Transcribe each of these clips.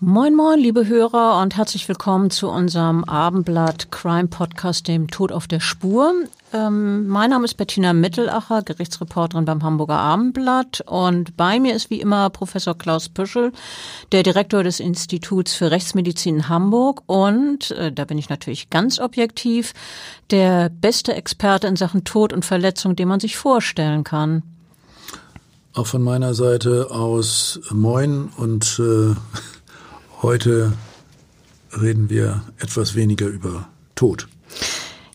Moin, moin, liebe Hörer und herzlich willkommen zu unserem Abendblatt Crime Podcast, dem Tod auf der Spur. Ähm, mein Name ist Bettina Mittelacher, Gerichtsreporterin beim Hamburger Abendblatt und bei mir ist wie immer Professor Klaus Püschel, der Direktor des Instituts für Rechtsmedizin in Hamburg und, äh, da bin ich natürlich ganz objektiv, der beste Experte in Sachen Tod und Verletzung, den man sich vorstellen kann. Auch von meiner Seite aus Moin und äh Heute reden wir etwas weniger über Tod.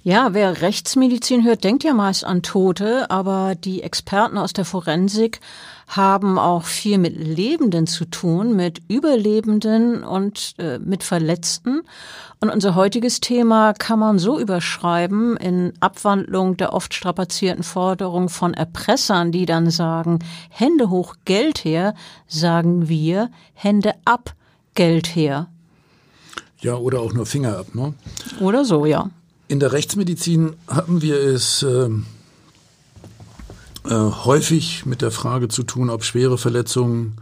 Ja, wer Rechtsmedizin hört, denkt ja meist an Tote, aber die Experten aus der Forensik haben auch viel mit Lebenden zu tun, mit Überlebenden und äh, mit Verletzten. Und unser heutiges Thema kann man so überschreiben in Abwandlung der oft strapazierten Forderung von Erpressern, die dann sagen, Hände hoch, Geld her, sagen wir, Hände ab, Geld her. Ja, oder auch nur Finger ab, ne? Oder so, ja. In der Rechtsmedizin haben wir es äh, äh, häufig mit der Frage zu tun, ob schwere Verletzungen,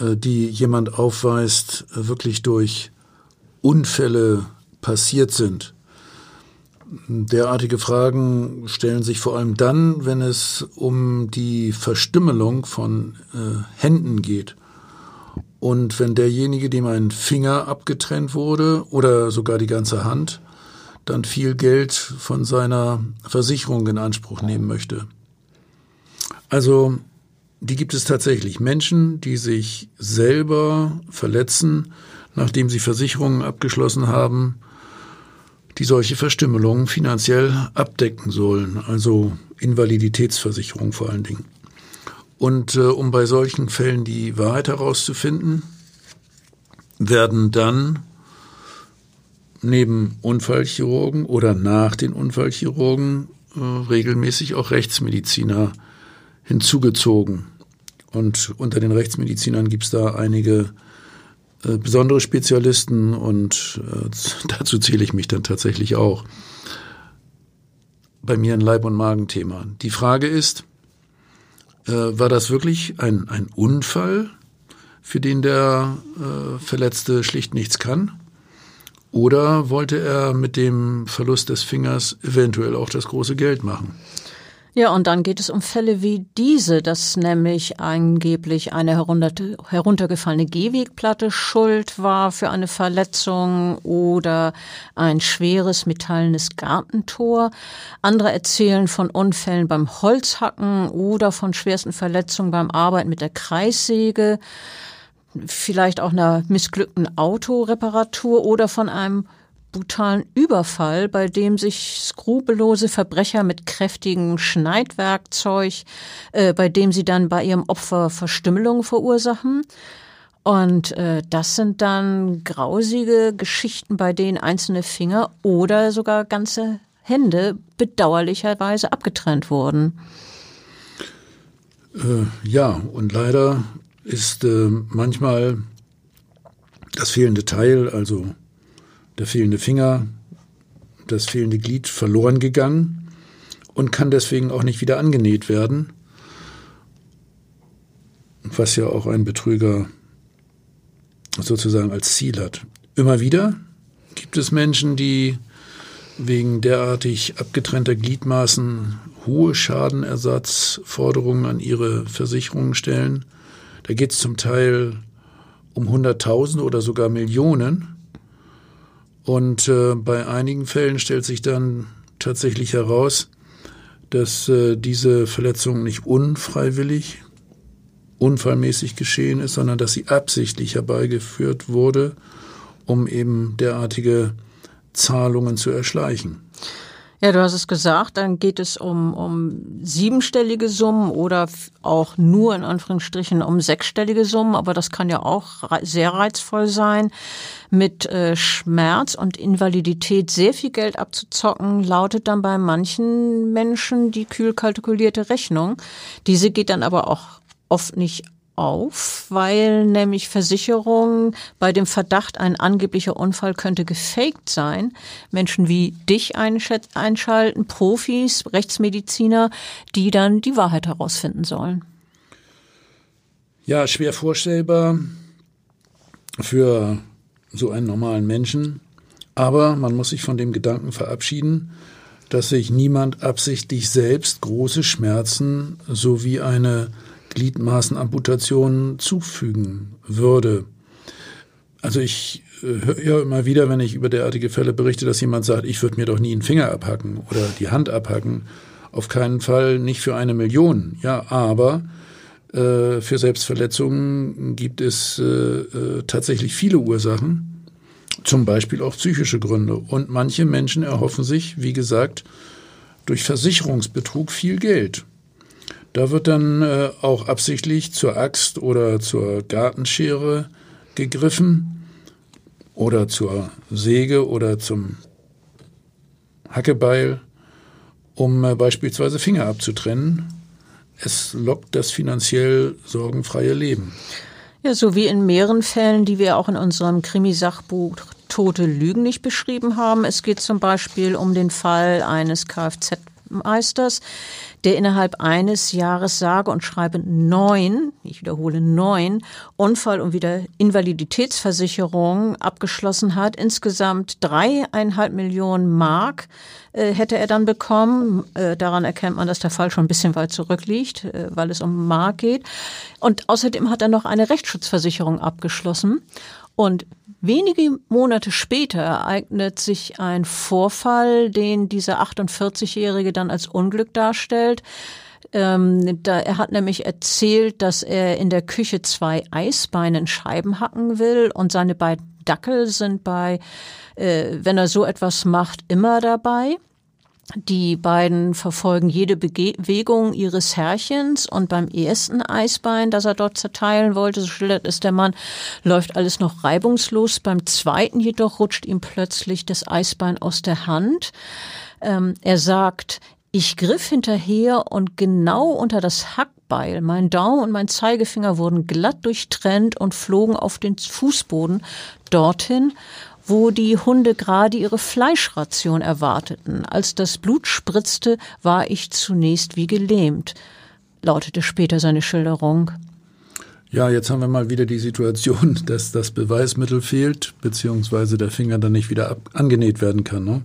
äh, die jemand aufweist, wirklich durch Unfälle passiert sind. Derartige Fragen stellen sich vor allem dann, wenn es um die Verstümmelung von äh, Händen geht. Und wenn derjenige, dem ein Finger abgetrennt wurde oder sogar die ganze Hand, dann viel Geld von seiner Versicherung in Anspruch nehmen möchte. Also die gibt es tatsächlich. Menschen, die sich selber verletzen, nachdem sie Versicherungen abgeschlossen haben, die solche Verstümmelungen finanziell abdecken sollen, also Invaliditätsversicherung vor allen Dingen. Und äh, um bei solchen Fällen die Wahrheit herauszufinden, werden dann neben Unfallchirurgen oder nach den Unfallchirurgen äh, regelmäßig auch Rechtsmediziner hinzugezogen. Und unter den Rechtsmedizinern gibt es da einige äh, besondere Spezialisten und äh, dazu zähle ich mich dann tatsächlich auch. Bei mir ein Leib- und Magenthema. Die Frage ist, äh, war das wirklich ein, ein Unfall, für den der äh, Verletzte schlicht nichts kann? Oder wollte er mit dem Verlust des Fingers eventuell auch das große Geld machen? Ja, und dann geht es um Fälle wie diese, dass nämlich angeblich eine heruntergefallene Gehwegplatte schuld war für eine Verletzung oder ein schweres metallenes Gartentor. Andere erzählen von Unfällen beim Holzhacken oder von schwersten Verletzungen beim Arbeiten mit der Kreissäge, vielleicht auch einer missglückten Autoreparatur oder von einem brutalen Überfall, bei dem sich skrupellose Verbrecher mit kräftigem Schneidwerkzeug, äh, bei dem sie dann bei ihrem Opfer Verstümmelung verursachen. Und äh, das sind dann grausige Geschichten, bei denen einzelne Finger oder sogar ganze Hände bedauerlicherweise abgetrennt wurden. Äh, ja, und leider ist äh, manchmal das fehlende Teil, also der fehlende Finger, das fehlende Glied verloren gegangen und kann deswegen auch nicht wieder angenäht werden, was ja auch ein Betrüger sozusagen als Ziel hat. Immer wieder gibt es Menschen, die wegen derartig abgetrennter Gliedmaßen hohe Schadenersatzforderungen an ihre Versicherungen stellen. Da geht es zum Teil um Hunderttausende oder sogar Millionen. Und äh, bei einigen Fällen stellt sich dann tatsächlich heraus, dass äh, diese Verletzung nicht unfreiwillig, unfallmäßig geschehen ist, sondern dass sie absichtlich herbeigeführt wurde, um eben derartige Zahlungen zu erschleichen. Ja, du hast es gesagt, dann geht es um, um siebenstellige Summen oder auch nur in Anführungsstrichen um sechsstellige Summen, aber das kann ja auch sehr reizvoll sein. Mit äh, Schmerz und Invalidität sehr viel Geld abzuzocken, lautet dann bei manchen Menschen die kühl kalkulierte Rechnung. Diese geht dann aber auch oft nicht auf, weil nämlich Versicherungen bei dem Verdacht, ein angeblicher Unfall könnte gefaked sein, Menschen wie dich einschalten, Profis, Rechtsmediziner, die dann die Wahrheit herausfinden sollen. Ja, schwer vorstellbar für so einen normalen Menschen. Aber man muss sich von dem Gedanken verabschieden, dass sich niemand absichtlich selbst große Schmerzen sowie eine Gliedmaßenamputation zufügen würde. Also ich äh, höre ja immer wieder, wenn ich über derartige Fälle berichte, dass jemand sagt, ich würde mir doch nie einen Finger abhacken oder die Hand abhacken. Auf keinen Fall nicht für eine Million. Ja, aber äh, für Selbstverletzungen gibt es äh, äh, tatsächlich viele Ursachen, zum Beispiel auch psychische Gründe. Und manche Menschen erhoffen sich, wie gesagt, durch Versicherungsbetrug viel Geld. Da wird dann äh, auch absichtlich zur Axt oder zur Gartenschere gegriffen oder zur Säge oder zum Hackebeil, um äh, beispielsweise Finger abzutrennen. Es lockt das finanziell sorgenfreie Leben. Ja, so wie in mehreren Fällen, die wir auch in unserem Krimi-Sachbuch Tote Lügen nicht beschrieben haben. Es geht zum Beispiel um den Fall eines Kfz-Meisters, der innerhalb eines Jahres sage und schreibe neun, ich wiederhole neun, Unfall- und wieder Invaliditätsversicherungen abgeschlossen hat. Insgesamt dreieinhalb Millionen Mark äh, hätte er dann bekommen. Äh, daran erkennt man, dass der Fall schon ein bisschen weit zurückliegt, äh, weil es um Mark geht. Und außerdem hat er noch eine Rechtsschutzversicherung abgeschlossen. Und wenige Monate später ereignet sich ein Vorfall, den dieser 48-Jährige dann als Unglück darstellt. Ähm, da, er hat nämlich erzählt, dass er in der Küche zwei Eisbeinen Scheiben hacken will und seine beiden Dackel sind bei, äh, wenn er so etwas macht, immer dabei. Die beiden verfolgen jede Bewegung ihres Herrchens und beim ersten Eisbein, das er dort zerteilen wollte, so schildert es der Mann, läuft alles noch reibungslos. Beim zweiten jedoch rutscht ihm plötzlich das Eisbein aus der Hand. Ähm, er sagt, ich griff hinterher und genau unter das Hackbeil, mein Daumen und mein Zeigefinger wurden glatt durchtrennt und flogen auf den Fußboden dorthin, wo die Hunde gerade ihre Fleischration erwarteten. Als das Blut spritzte, war ich zunächst wie gelähmt, lautete später seine Schilderung. Ja, jetzt haben wir mal wieder die Situation, dass das Beweismittel fehlt, beziehungsweise der Finger dann nicht wieder ab, angenäht werden kann. Ne?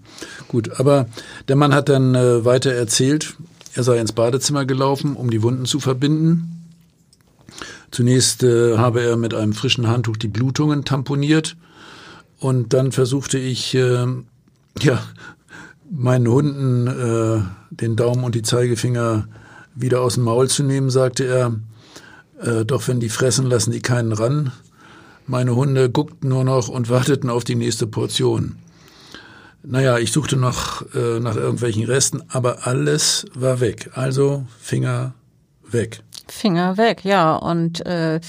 Gut, aber der Mann hat dann äh, weiter erzählt, er sei ins Badezimmer gelaufen, um die Wunden zu verbinden. Zunächst äh, habe er mit einem frischen Handtuch die Blutungen tamponiert und dann versuchte ich, äh, ja, meinen Hunden äh, den Daumen und die Zeigefinger wieder aus dem Maul zu nehmen, sagte er. Äh, doch wenn die fressen, lassen die keinen ran. Meine Hunde guckten nur noch und warteten auf die nächste Portion. Naja, ich suchte noch äh, nach irgendwelchen Resten, aber alles war weg. Also Finger weg. Finger weg, ja. Und äh,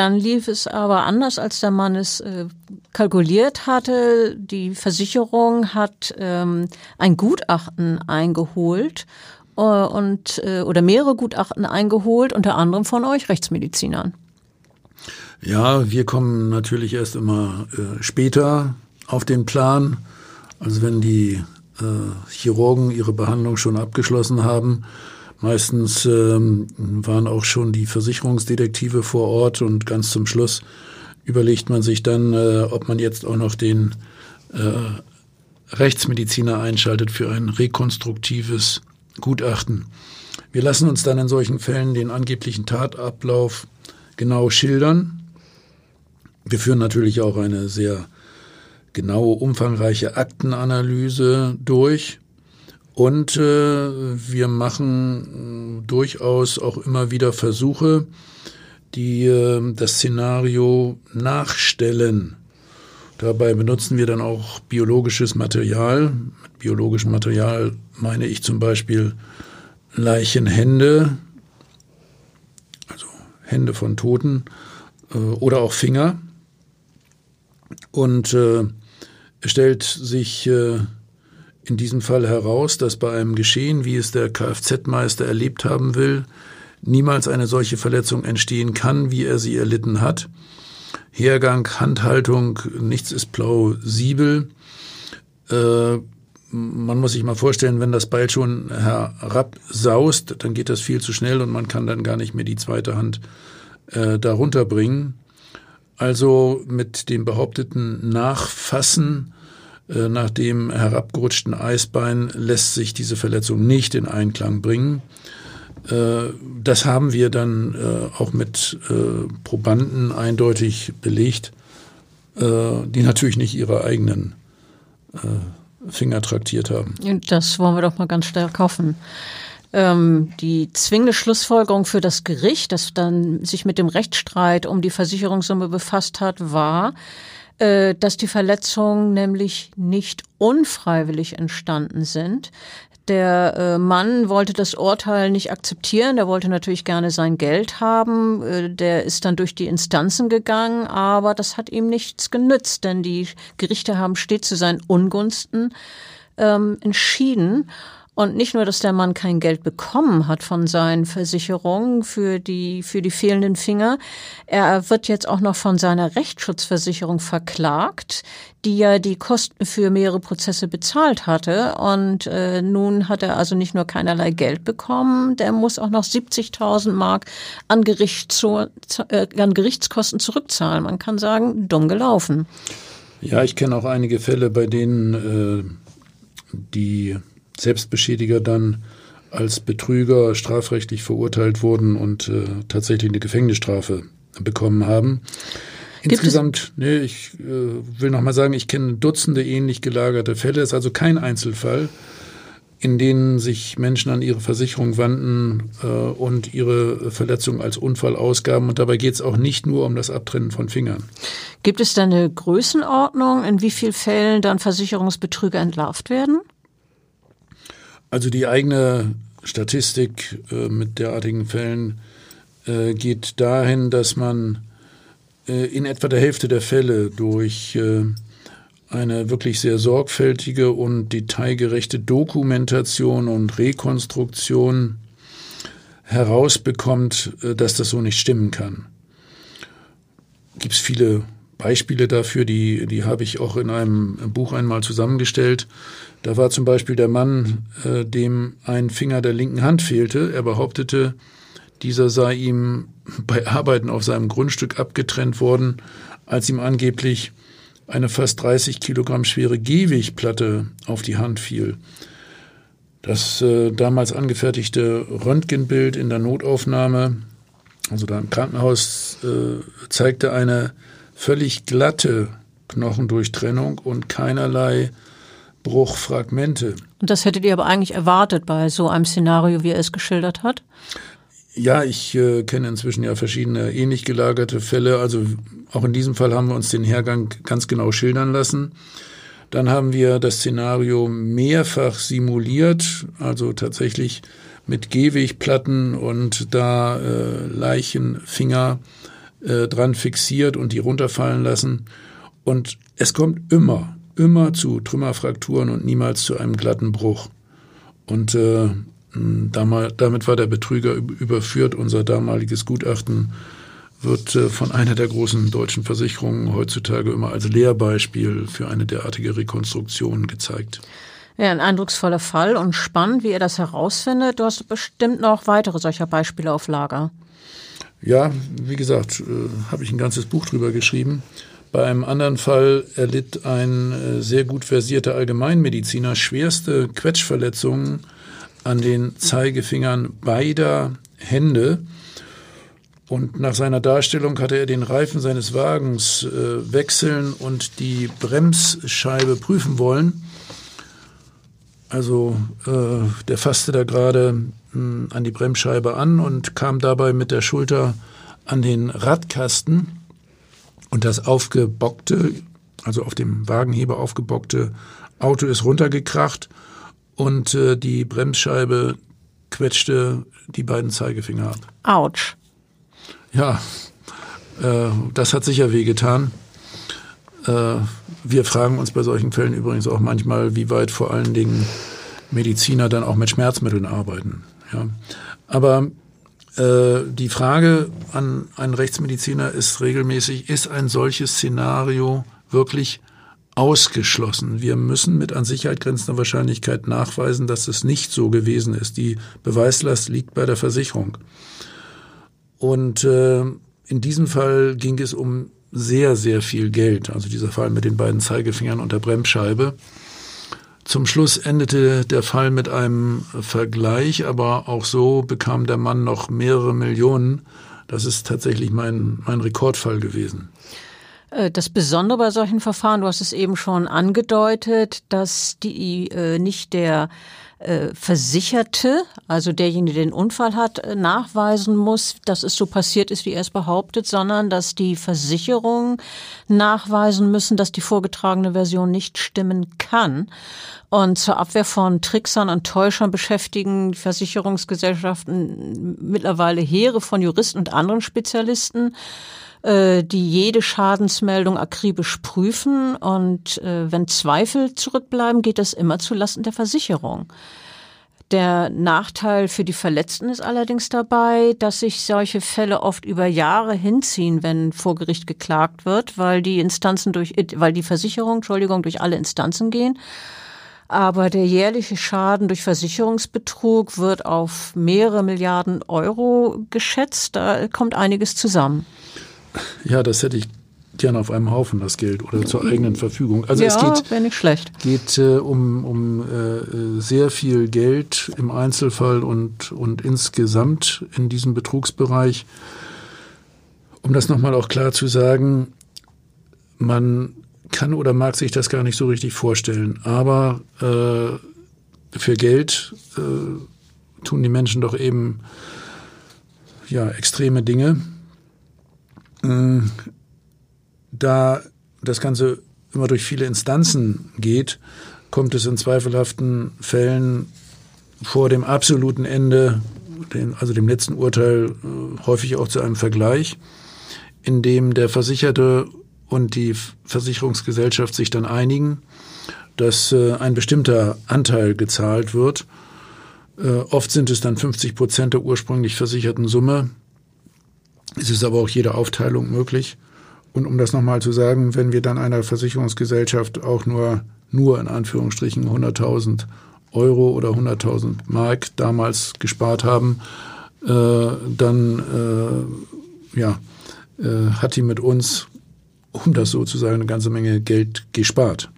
dann lief es aber anders, als der Mann es äh, kalkuliert hatte. Die Versicherung hat ähm, ein Gutachten eingeholt äh, und äh, oder mehrere Gutachten eingeholt, unter anderem von euch Rechtsmedizinern. Ja, wir kommen natürlich erst immer äh, später auf den Plan. Also wenn die äh, Chirurgen ihre Behandlung schon abgeschlossen haben, Meistens ähm, waren auch schon die Versicherungsdetektive vor Ort und ganz zum Schluss überlegt man sich dann, äh, ob man jetzt auch noch den äh, Rechtsmediziner einschaltet für ein rekonstruktives Gutachten. Wir lassen uns dann in solchen Fällen den angeblichen Tatablauf genau schildern. Wir führen natürlich auch eine sehr genaue, umfangreiche Aktenanalyse durch Und äh, wir machen äh, durchaus auch immer wieder Versuche, die äh, das Szenario nachstellen. Dabei benutzen wir dann auch biologisches Material. Mit biologischem Material meine ich zum Beispiel Leichenhände, also Hände von Toten äh, oder auch Finger. Und äh, stellt sich äh, in diesem Fall heraus, dass bei einem Geschehen, wie es der Kfz-Meister erlebt haben will, niemals eine solche Verletzung entstehen kann, wie er sie erlitten hat. Hergang, Handhaltung, nichts ist plausibel. Äh, man muss sich mal vorstellen, wenn das Beil schon herabsaust, dann geht das viel zu schnell und man kann dann gar nicht mehr die zweite Hand äh, darunter bringen. Also mit dem behaupteten Nachfassen nach dem herabgerutschten Eisbein lässt sich diese Verletzung nicht in Einklang bringen. Äh, das haben wir dann äh, auch mit Probanden eindeutig belegt, die natürlich nicht ihre eigenen Finger traktiert haben. Das wollen wir doch mal ganz stark hoffen. Ähm, die zwingende Schlussfolgerung für das Gericht, das dann sich mit dem Rechtsstreit um die Versicherungssumme befasst hat, war, äh, dass die Verletzungen nämlich nicht unfreiwillig entstanden sind. Der äh, Mann wollte das Urteil nicht akzeptieren, der wollte natürlich gerne sein Geld haben, äh, der ist dann durch die Instanzen gegangen, aber das hat ihm nichts genützt, denn die Gerichte haben stets zu seinen Ungunsten ähm, entschieden. Und nicht nur, dass der Mann kein Geld bekommen hat von seinen Versicherungen für die, für die fehlenden Finger, er wird jetzt auch noch von seiner Rechtsschutzversicherung verklagt, die ja die Kosten für mehrere Prozesse bezahlt hatte. Und äh, nun hat er also nicht nur keinerlei Geld bekommen, der muss auch noch 70.000 Mark an, Gerichts, äh, an Gerichtskosten zurückzahlen. Man kann sagen, dumm gelaufen. Ja, ich kenne auch einige Fälle, bei denen äh, die Selbstbeschädiger dann als Betrüger strafrechtlich verurteilt wurden und äh, tatsächlich eine Gefängnisstrafe bekommen haben. Insgesamt, nee, ich äh, will noch mal sagen, ich kenne Dutzende ähnlich gelagerte Fälle. Es ist also kein Einzelfall, in denen sich Menschen an ihre Versicherung wandten äh, und ihre Verletzung als Unfall ausgaben. Und dabei geht es auch nicht nur um das Abtrennen von Fingern. Gibt es da eine Größenordnung, in wie vielen Fällen dann Versicherungsbetrüger entlarvt werden? Also die eigene Statistik äh, mit derartigen Fällen äh, geht dahin, dass man äh, in etwa der Hälfte der Fälle durch äh, eine wirklich sehr sorgfältige und detailgerechte Dokumentation und Rekonstruktion herausbekommt, äh, dass das so nicht stimmen kann. Gibt es viele Beispiele dafür, die, die habe ich auch in einem Buch einmal zusammengestellt. Da war zum Beispiel der Mann, äh, dem ein Finger der linken Hand fehlte. Er behauptete, dieser sei ihm bei Arbeiten auf seinem Grundstück abgetrennt worden, als ihm angeblich eine fast 30 Kilogramm schwere Gehwegplatte auf die Hand fiel. Das äh, damals angefertigte Röntgenbild in der Notaufnahme, also da im Krankenhaus, äh, zeigte eine völlig glatte Knochendurchtrennung und keinerlei Bruchfragmente. Und das hättet ihr aber eigentlich erwartet bei so einem Szenario, wie er es geschildert hat? Ja, ich äh, kenne inzwischen ja verschiedene ähnlich gelagerte Fälle. Also auch in diesem Fall haben wir uns den Hergang ganz genau schildern lassen. Dann haben wir das Szenario mehrfach simuliert, also tatsächlich mit Gehwegplatten und da äh, Leichenfinger äh, dran fixiert und die runterfallen lassen. Und es kommt immer immer zu Trümmerfrakturen und niemals zu einem glatten Bruch. Und äh, damit war der Betrüger überführt. Unser damaliges Gutachten wird äh, von einer der großen deutschen Versicherungen heutzutage immer als Lehrbeispiel für eine derartige Rekonstruktion gezeigt. Ja, ein eindrucksvoller Fall und spannend, wie ihr das herausfindet. Du hast bestimmt noch weitere solcher Beispiele auf Lager. Ja, wie gesagt, äh, habe ich ein ganzes Buch drüber geschrieben. Bei einem anderen Fall erlitt ein äh, sehr gut versierter Allgemeinmediziner schwerste Quetschverletzungen an den Zeigefingern beider Hände. Und nach seiner Darstellung hatte er den Reifen seines Wagens äh, wechseln und die Bremsscheibe prüfen wollen. Also äh, der fasste da gerade hm, an die Bremsscheibe an und kam dabei mit der Schulter an den Radkasten und das aufgebockte, also auf dem Wagenheber aufgebockte Auto ist runtergekracht und äh, die Bremsscheibe quetschte die beiden Zeigefinger ab. Autsch. Ja, äh, das hat sicher wehgetan. Äh, wir fragen uns bei solchen Fällen übrigens auch manchmal, wie weit vor allen Dingen Mediziner dann auch mit Schmerzmitteln arbeiten. Ja. Aber die Frage an einen Rechtsmediziner ist regelmäßig, ist ein solches Szenario wirklich ausgeschlossen? Wir müssen mit an Sicherheit grenzender Wahrscheinlichkeit nachweisen, dass es nicht so gewesen ist. Die Beweislast liegt bei der Versicherung. Und äh, in diesem Fall ging es um sehr, sehr viel Geld. Also dieser Fall mit den beiden Zeigefingern und der Bremsscheibe. Zum Schluss endete der Fall mit einem Vergleich, aber auch so bekam der Mann noch mehrere Millionen. Das ist tatsächlich mein, mein Rekordfall gewesen. Äh, das Besondere bei solchen Verfahren, du hast es eben schon angedeutet, dass die äh, nicht der äh, Versicherte, also derjenige, der den Unfall hat, äh, nachweisen muss, dass es so passiert ist, wie er es behauptet, sondern dass die Versicherungen nachweisen müssen, dass die vorgetragene Version nicht stimmen kann. Und zur Abwehr von Tricksern und Täuschern beschäftigen Versicherungsgesellschaften mittlerweile Heere von Juristen und anderen Spezialisten die jede Schadensmeldung akribisch prüfen und äh, wenn Zweifel zurückbleiben, geht das immer zulasten der Versicherung. Der Nachteil für die Verletzten ist allerdings dabei, dass sich solche Fälle oft über Jahre hinziehen, wenn vor Gericht geklagt wird, weil die Instanzen durch, weil die Versicherung, Entschuldigung, durch alle Instanzen gehen. Aber der jährliche Schaden durch Versicherungsbetrug wird auf mehrere Milliarden Euro geschätzt. Da kommt einiges zusammen. Ja, das hätte ich gerne auf einem Haufen, das Geld, oder zur eigenen Verfügung. Also ja, es geht, nicht schlecht. geht äh, um, um äh, sehr viel Geld im Einzelfall und, und insgesamt in diesem Betrugsbereich. Um das nochmal auch klar zu sagen, man kann oder mag sich das gar nicht so richtig vorstellen, aber äh, für Geld äh, tun die Menschen doch eben ja extreme Dinge da das Ganze immer durch viele Instanzen geht, kommt es in zweifelhaften Fällen vor dem absoluten Ende, also dem letzten Urteil, äh, häufig auch zu einem Vergleich, in dem der Versicherte und die Versicherungsgesellschaft sich dann einigen, dass äh, ein bestimmter Anteil gezahlt wird. Äh, oft sind es dann 50 Prozent der ursprünglich versicherten Summe. Es ist aber auch jede Aufteilung möglich. Und um das nochmal zu sagen, wenn wir dann einer Versicherungsgesellschaft auch nur, nur in Anführungsstrichen 100.000 Euro oder 100.000 Mark damals gespart haben, äh, dann äh, ja, äh, hat die mit uns, um das so zu sagen, eine ganze Menge Geld gespart.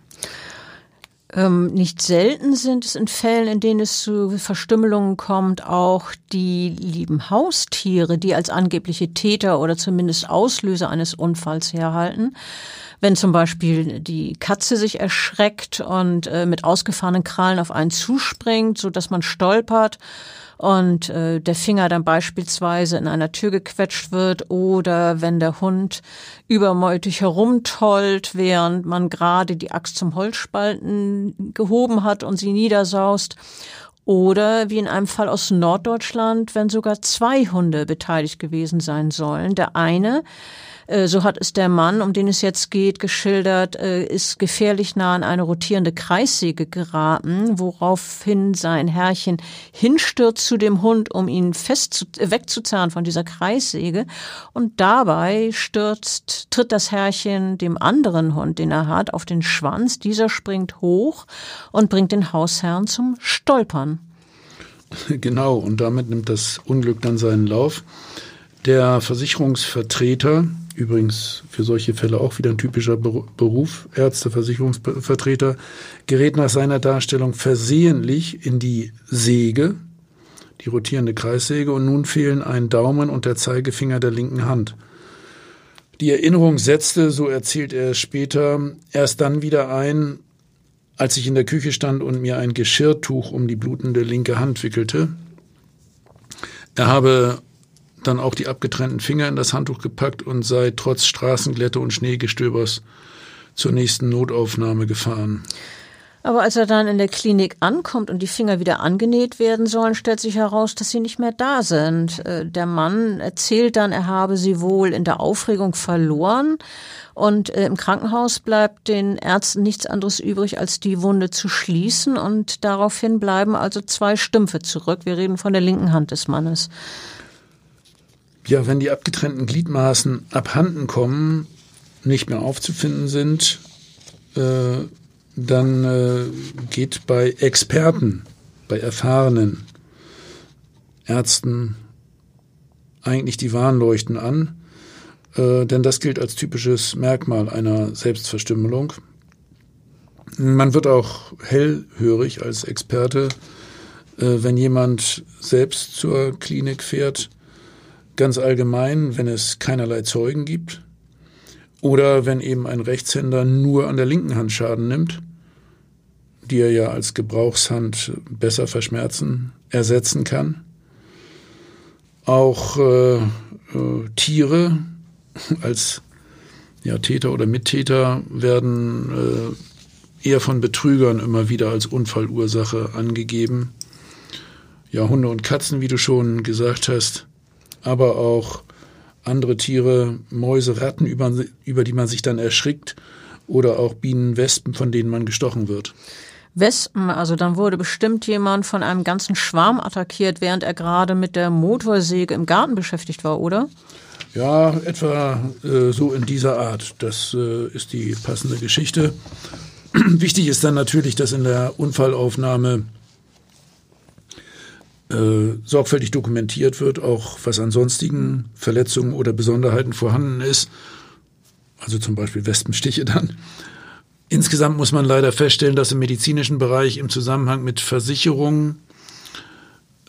Ähm, nicht selten sind es in Fällen, in denen es zu Verstümmelungen kommt, auch die lieben Haustiere, die als angebliche Täter oder zumindest Auslöser eines Unfalls herhalten. Wenn zum Beispiel die Katze sich erschreckt und äh, mit ausgefahrenen Krallen auf einen zuspringt, so dass man stolpert und äh, der Finger dann beispielsweise in einer Tür gequetscht wird oder wenn der Hund übermütig herumtollt, während man gerade die Axt zum Holzspalten gehoben hat und sie niedersaust. Oder wie in einem Fall aus Norddeutschland, wenn sogar zwei Hunde beteiligt gewesen sein sollen. Der eine äh, so hat es der Mann, um den es jetzt geht, geschildert, äh, ist gefährlich nah an eine rotierende Kreissäge geraten, woraufhin sein Herrchen hinstürzt zu dem Hund, um ihn fest zu, äh, wegzuzerren von dieser Kreissäge. Und dabei stürzt, tritt das Herrchen dem anderen Hund, den er hat, auf den Schwanz. Dieser springt hoch und bringt den Hausherrn zum Stolpern. Genau, und damit nimmt das Unglück dann seinen Lauf. Der Versicherungsvertreter übrigens für solche Fälle auch wieder ein typischer Beruf, Ärzte, Versicherungsvertreter, gerät nach seiner Darstellung versehentlich in die Säge, die rotierende Kreissäge, und nun fehlen ein Daumen und der Zeigefinger der linken Hand. Die Erinnerung setzte, so erzählt er später, erst dann wieder ein, als ich in der Küche stand und mir ein Geschirrtuch um die blutende linke Hand wickelte. Er habe dann auch die abgetrennten Finger in das Handtuch gepackt und sei trotz Straßenglätte und Schneegestöbers zur nächsten Notaufnahme gefahren. Aber als er dann in der Klinik ankommt und die Finger wieder angenäht werden sollen, stellt sich heraus, dass sie nicht mehr da sind. Äh, der Mann erzählt dann, er habe sie wohl in der Aufregung verloren. Und äh, im Krankenhaus bleibt den Ärzten nichts anderes übrig, als die Wunde zu schließen. Und daraufhin bleiben also zwei Stümpfe zurück. Wir reden von der linken Hand des Mannes. Ja, wenn die abgetrennten Gliedmaßen abhanden kommen, nicht mehr aufzufinden sind, äh, dann äh, geht bei Experten, bei erfahrenen Ärzten eigentlich die Warnleuchten an, äh, denn das gilt als typisches Merkmal einer Selbstverstümmelung. Man wird auch hellhörig als Experte, äh, wenn jemand selbst zur Klinik fährt, ganz allgemein, wenn es keinerlei Zeugen gibt oder wenn eben ein Rechtshänder nur an der linken Hand Schaden nimmt, die er ja als Gebrauchshand besser verschmerzen, ersetzen kann. Auch äh, äh, Tiere als ja, Täter oder Mittäter werden äh, eher von Betrügern immer wieder als Unfallursache angegeben. Ja, Hunde und Katzen, wie du schon gesagt hast, aber auch andere Tiere, Mäuse, Ratten, über, über die man sich dann erschrickt oder auch Bienen, Wespen, von denen man gestochen wird. Wespen, also dann wurde bestimmt jemand von einem ganzen Schwarm attackiert, während er gerade mit der Motorsäge im Garten beschäftigt war, oder? Ja, etwa äh, so in dieser Art. Das äh, ist die passende Geschichte. Wichtig ist dann natürlich, dass in der Unfallaufnahme äh, sorgfältig dokumentiert wird, auch was an sonstigen Verletzungen oder Besonderheiten vorhanden ist. Also zum Beispiel Wespenstiche dann. Insgesamt muss man leider feststellen, dass im medizinischen Bereich im Zusammenhang mit Versicherungen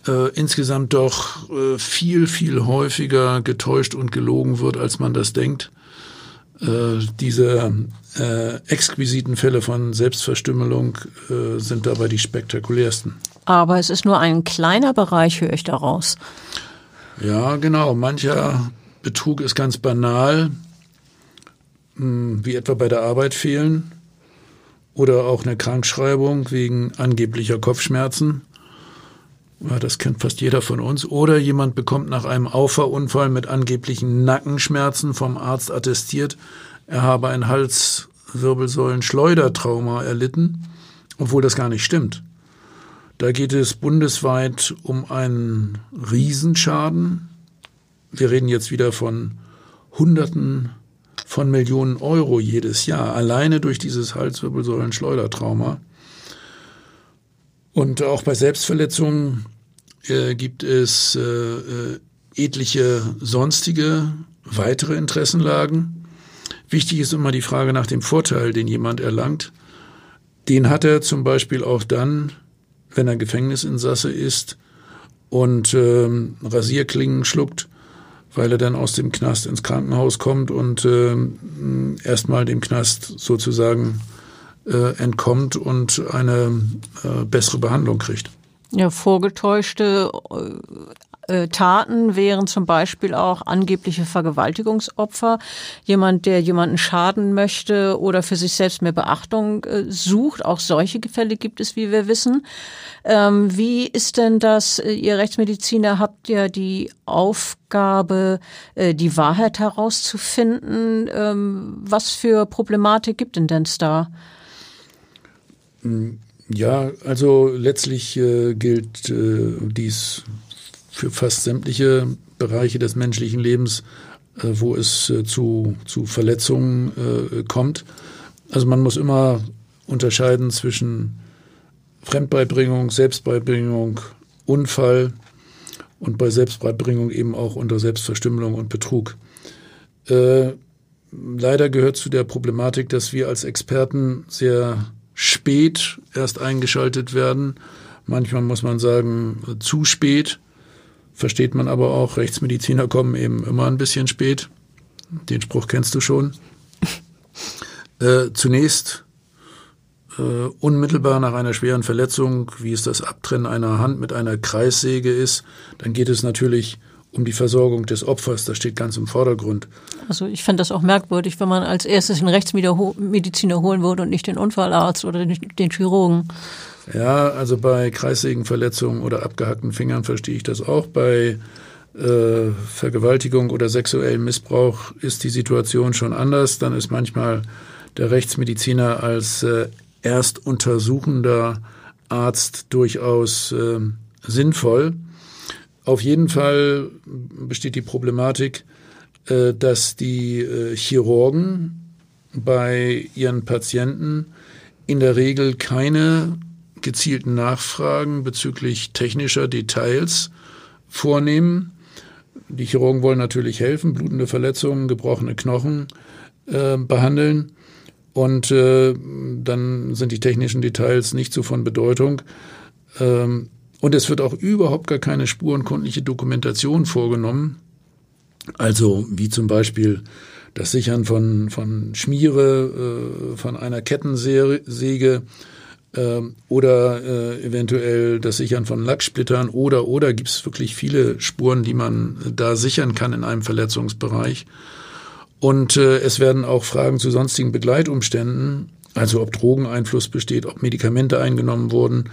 äh, insgesamt doch äh, viel, viel häufiger getäuscht und gelogen wird, als man das denkt. Äh, diese äh, exquisiten Fälle von Selbstverstümmelung äh, sind dabei die spektakulärsten. Aber es ist nur ein kleiner Bereich, höre ich daraus. Ja, genau. Mancher Betrug ist ganz banal, hm, wie etwa bei der Arbeit fehlen oder auch eine Krankschreibung wegen angeblicher Kopfschmerzen. Ja, das kennt fast jeder von uns. Oder jemand bekommt nach einem Auffahrunfall mit angeblichen Nackenschmerzen vom Arzt attestiert, er habe ein Halswirbelsäulen-Schleudertrauma erlitten, obwohl das gar nicht stimmt. Da geht es bundesweit um einen Riesenschaden. Wir reden jetzt wieder von Hunderten von Millionen Euro jedes Jahr, alleine durch dieses Halswirbelsäulen-Schleudertrauma. Und auch bei Selbstverletzungen äh, gibt es äh, äh, etliche sonstige weitere Interessenlagen. Wichtig ist immer die Frage nach dem Vorteil, den jemand erlangt. Den hat er zum Beispiel auch dann, wenn er Gefängnisinsasse ist und ähm, Rasierklingen schluckt, weil er dann aus dem Knast ins Krankenhaus kommt und ähm, erstmal dem Knast sozusagen äh, entkommt und eine äh, bessere Behandlung kriegt. Ja, vorgetäuschte äh, Taten wären zum Beispiel auch angebliche Vergewaltigungsopfer, jemand, der jemanden schaden möchte oder für sich selbst mehr Beachtung äh, sucht. Auch solche Fälle gibt es, wie wir wissen. Ähm, wie ist denn das, äh, ihr Rechtsmediziner habt ja die Aufgabe, die Wahrheit herauszufinden. Ähm, was für Problematik gibt denn denn da? Ja, also letztlich äh, gilt äh, dies für fast sämtliche Bereiche des menschlichen Lebens, äh, wo es äh, zu, zu Verletzungen äh, kommt. Also man muss immer unterscheiden zwischen Fremdbeibringung, Selbstbeibringung, Unfall und bei Selbstbeibringung eben auch unter Selbstverstümmelung und Betrug. Äh, leider gehört zu der Problematik, dass wir als Experten sehr spät erst eingeschaltet werden. Manchmal muss man sagen, zu spät. Versteht man aber auch, Rechtsmediziner kommen eben immer ein bisschen spät. Den Spruch kennst du schon. Äh, zunächst äh, unmittelbar nach einer schweren Verletzung, wie es das Abtrennen einer Hand mit einer Kreissäge ist, dann geht es natürlich um die Versorgung des Opfers. Das steht ganz im Vordergrund. Also ich fände das auch merkwürdig, wenn man als erstes einen Rechtsmediziner holen würde und nicht den Unfallarzt oder den Chirurgen. Ja, also bei Kreissägenverletzungen oder abgehackten Fingern verstehe ich das auch. Bei äh, Vergewaltigung oder sexuellem Missbrauch ist die Situation schon anders. Dann ist manchmal der Rechtsmediziner als äh, erst untersuchender Arzt durchaus äh, sinnvoll. Auf jeden Fall besteht die Problematik, äh, dass die äh, Chirurgen bei ihren Patienten in der Regel keine gezielten Nachfragen bezüglich technischer Details vornehmen. Die Chirurgen wollen natürlich helfen, blutende Verletzungen, gebrochene Knochen äh, behandeln. Und äh, dann sind die technischen Details nicht so von Bedeutung. Ähm, und es wird auch überhaupt gar keine spurenkundliche Dokumentation vorgenommen. Also wie zum Beispiel das Sichern von, von Schmiere, äh, von einer Kettensäge äh, oder äh, eventuell das Sichern von Lacksplittern oder oder gibt es wirklich viele Spuren, die man da sichern kann in einem Verletzungsbereich. Und äh, es werden auch Fragen zu sonstigen Begleitumständen, also ob Drogeneinfluss besteht, ob Medikamente eingenommen wurden,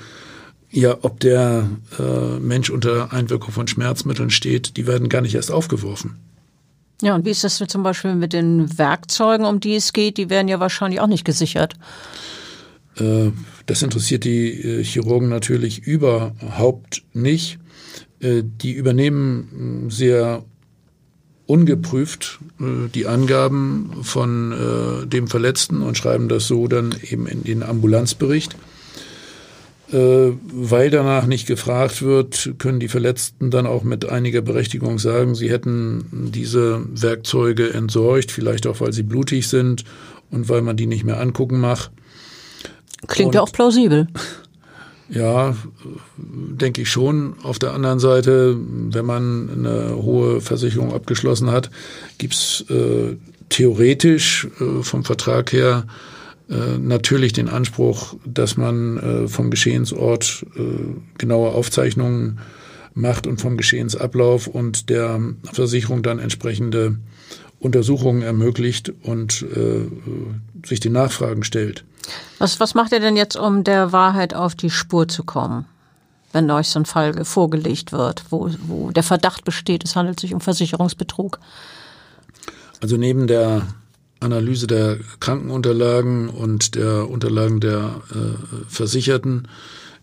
ja, ob der äh, Mensch unter Einwirkung von Schmerzmitteln steht, die werden gar nicht erst aufgeworfen. Ja, und wie ist das zum Beispiel mit den Werkzeugen, um die es geht? Die werden ja wahrscheinlich auch nicht gesichert. Äh, das interessiert die äh, Chirurgen natürlich überhaupt nicht. Äh, die übernehmen sehr ungeprüft die Angaben von dem Verletzten und schreiben das so dann eben in den Ambulanzbericht. Weil danach nicht gefragt wird, können die Verletzten dann auch mit einiger Berechtigung sagen, sie hätten diese Werkzeuge entsorgt, vielleicht auch weil sie blutig sind und weil man die nicht mehr angucken macht. Klingt und ja auch plausibel. Ja, denke ich schon. Auf der anderen Seite, wenn man eine hohe Versicherung abgeschlossen hat, gibt's äh, theoretisch äh, vom Vertrag her äh, natürlich den Anspruch, dass man äh, vom Geschehensort äh, genaue Aufzeichnungen macht und vom Geschehensablauf und der Versicherung dann entsprechende Untersuchungen ermöglicht und äh, sich den Nachfragen stellt. Was, was macht ihr denn jetzt, um der Wahrheit auf die Spur zu kommen? Wenn euch so ein Fall vorgelegt wird, wo, wo der Verdacht besteht, es handelt sich um Versicherungsbetrug. Also neben der Analyse der Krankenunterlagen und der Unterlagen der äh, Versicherten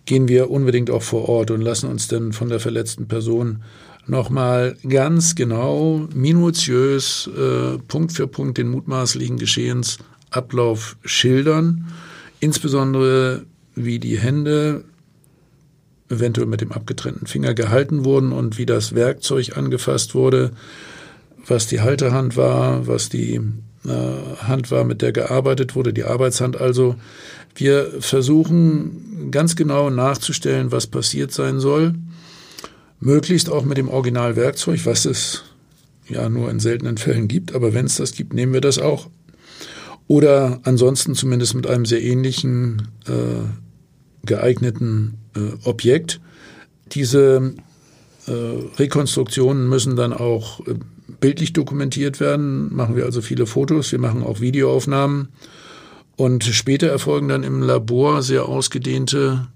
gehen wir unbedingt auch vor Ort und lassen uns dann von der verletzten Person nochmal ganz genau, minutiös, äh, Punkt für Punkt den mutmaßlichen Geschehensablauf schildern insbesondere wie die Hände eventuell mit dem abgetrennten Finger gehalten wurden und wie das Werkzeug angefasst wurde, was die Halterhand war, was die äh, Hand war, mit der gearbeitet wurde, die Arbeitshand also. Wir versuchen ganz genau nachzustellen, was passiert sein soll, möglichst auch mit dem Originalwerkzeug, was es ja nur in seltenen Fällen gibt, aber wenn es das gibt, nehmen wir das auch oder ansonsten zumindest mit einem sehr ähnlichen äh, geeigneten äh, Objekt. Diese äh, Rekonstruktionen müssen dann auch äh, bildlich dokumentiert werden. Machen wir also viele Fotos, wir machen auch Videoaufnahmen. Und später erfolgen dann im Labor sehr ausgedehnte,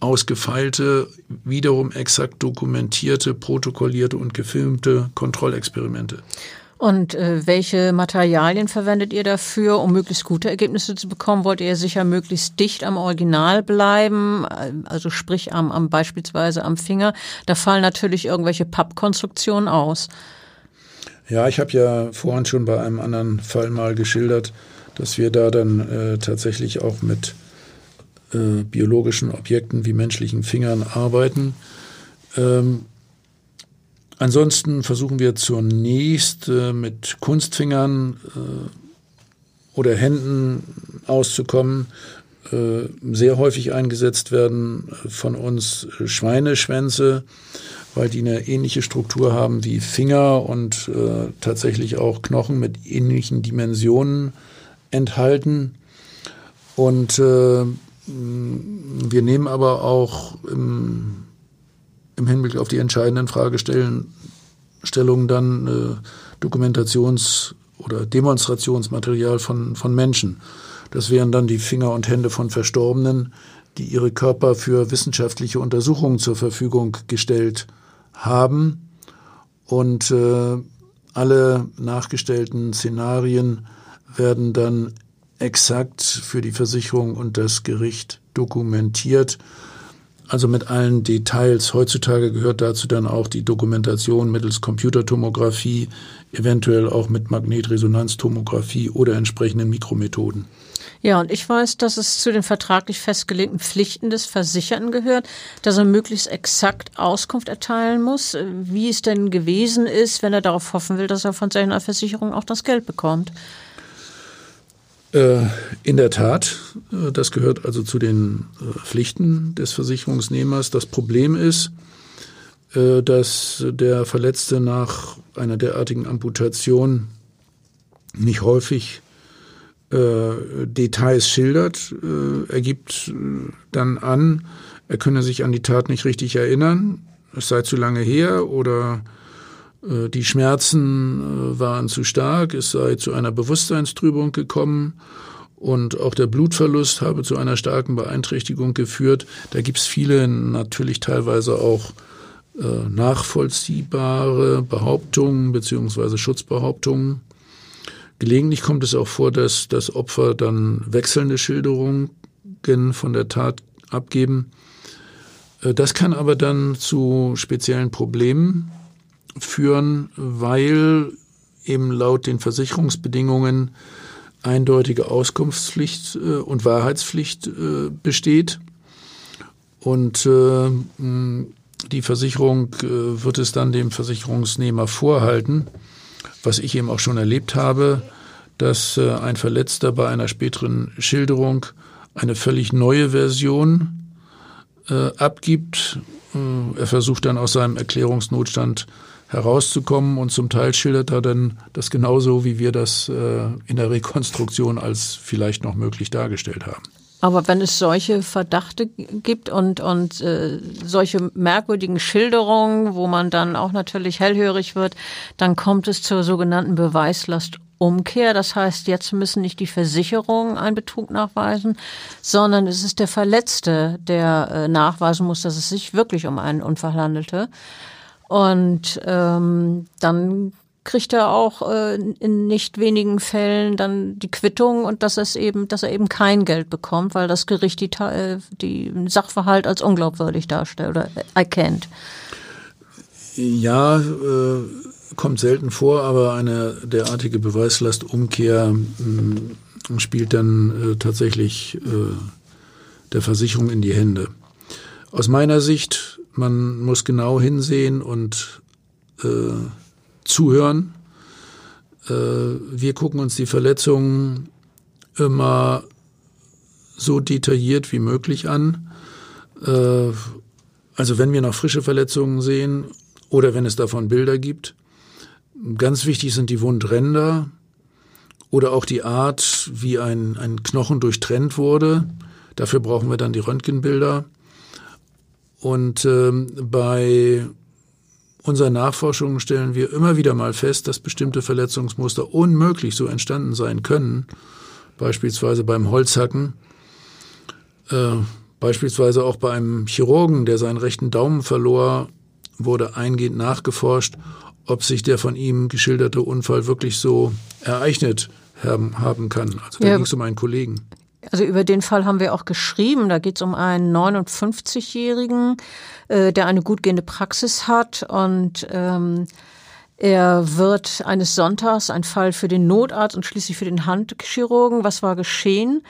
ausgefeilte, wiederum exakt dokumentierte, protokollierte und gefilmte Kontrollexperimente. Und äh, welche Materialien verwendet ihr dafür, um möglichst gute Ergebnisse zu bekommen? Wollt ihr sicher möglichst dicht am Original bleiben, also sprich am, am beispielsweise am Finger? Da fallen natürlich irgendwelche Pappkonstruktionen aus. Ja, ich habe ja vorhin schon bei einem anderen Fall mal geschildert, dass wir da dann äh, tatsächlich auch mit äh, biologischen Objekten wie menschlichen Fingern arbeiten. Ähm, Ansonsten versuchen wir zunächst äh, mit Kunstfingern äh, oder Händen auszukommen. Äh, sehr häufig eingesetzt werden äh, von uns Schweineschwänze, weil die eine ähnliche Struktur haben wie Finger und äh, tatsächlich auch Knochen mit ähnlichen Dimensionen enthalten. Und wir nehmen aber auch im, im Hinblick auf die entscheidenden Fragestellungen dann äh, Dokumentations- oder Demonstrationsmaterial von, von Menschen. Das wären dann die Finger und Hände von Verstorbenen, die ihre Körper für wissenschaftliche Untersuchungen zur Verfügung gestellt haben. Und äh, alle nachgestellten Szenarien werden dann exakt für die Versicherung und das Gericht dokumentiert. Also mit allen Details. Heutzutage gehört dazu dann auch die Dokumentation mittels Computertomographie, eventuell auch mit Magnetresonanztomographie oder entsprechenden Mikromethoden. Ja, und ich weiß, dass es zu den vertraglich festgelegten Pflichten des Versicherten gehört, dass er möglichst exakt Auskunft erteilen muss, wie es denn gewesen ist, wenn er darauf hoffen will, dass er von seiner Versicherung auch das Geld bekommt. Äh, in der Tat, äh, das gehört also zu den äh, Pflichten des Versicherungsnehmers. Das Problem ist, dass der Verletzte nach einer derartigen Amputation nicht häufig Details schildert. er gibt dann an, er könne sich an die Tat nicht richtig erinnern, es sei zu lange her oder die Schmerzen äh, waren zu stark, es sei zu einer Bewusstseinstrübung gekommen und auch der Blutverlust habe zu einer starken Beeinträchtigung geführt. Da gibt es viele natürlich teilweise auch äh, nachvollziehbare Behauptungen beziehungsweise Schutzbehauptungen. Gelegentlich kommt es auch vor, dass das Opfer dann wechselnde Schilderungen von der Tat abgeben. Das kann aber dann zu speziellen Problemen führen, weil eben laut den Versicherungsbedingungen eindeutige Auskunftspflicht äh, und Wahrheitspflicht äh, besteht. Und äh, die Versicherung äh, wird es dann dem Versicherungsnehmer vorhalten, was ich eben auch schon erlebt habe, dass äh, ein Verletzter bei einer späteren Schilderung eine völlig neue Version äh, abgibt. er versucht dann aus seinem Erklärungsnotstand herauszukommen und zum Teil schildert er dann das genauso, wie wir das äh, in der Rekonstruktion als vielleicht noch möglich dargestellt haben. Aber wenn es solche Verdachte gibt und, und äh, solche merkwürdigen Schilderungen, wo man dann auch natürlich hellhörig wird, dann kommt es zur sogenannten Beweislastumkehr. Das heißt, jetzt müssen nicht die Versicherungen einen Betrug nachweisen, sondern es ist der Verletzte, der äh, nachweisen muss, dass es sich wirklich um einen Unfall handelte. Und ähm, dann kriegt er auch äh, in nicht wenigen Fällen dann die Quittung und dass es eben, dass er eben kein Geld bekommt, weil das Gericht die, äh, die Sachverhalt als unglaubwürdig darstellt oder erkennt. Ja, äh, kommt selten vor, aber eine derartige Beweislastumkehr äh, spielt dann äh, tatsächlich äh, der Versicherung in die Hände. Aus meiner Sicht man muss genau hinsehen und äh, zuhören. Äh, wir gucken uns die Verletzungen immer so detailliert wie möglich an. Äh, also wenn wir noch frische Verletzungen sehen oder wenn es davon Bilder gibt. Ganz wichtig sind die Wundränder oder auch die Art, wie ein, ein Knochen durchtrennt wurde. Dafür brauchen wir dann die Röntgenbilder. Und ähm, bei unseren Nachforschungen stellen wir immer wieder mal fest, dass bestimmte Verletzungsmuster unmöglich so entstanden sein können. Beispielsweise beim Holzhacken, äh, beispielsweise auch bei einem Chirurgen, der seinen rechten Daumen verlor, wurde eingehend nachgeforscht, ob sich der von ihm geschilderte Unfall wirklich so ereignet haben, haben kann. Also da ja. ging es um einen Kollegen. Also über den Fall haben wir auch geschrieben. Da geht es um einen 59-Jährigen, äh, der eine gut gehende Praxis hat und ähm, er wird eines Sonntags ein Fall für den Notarzt und schließlich für den Handchirurgen. Was war geschehen?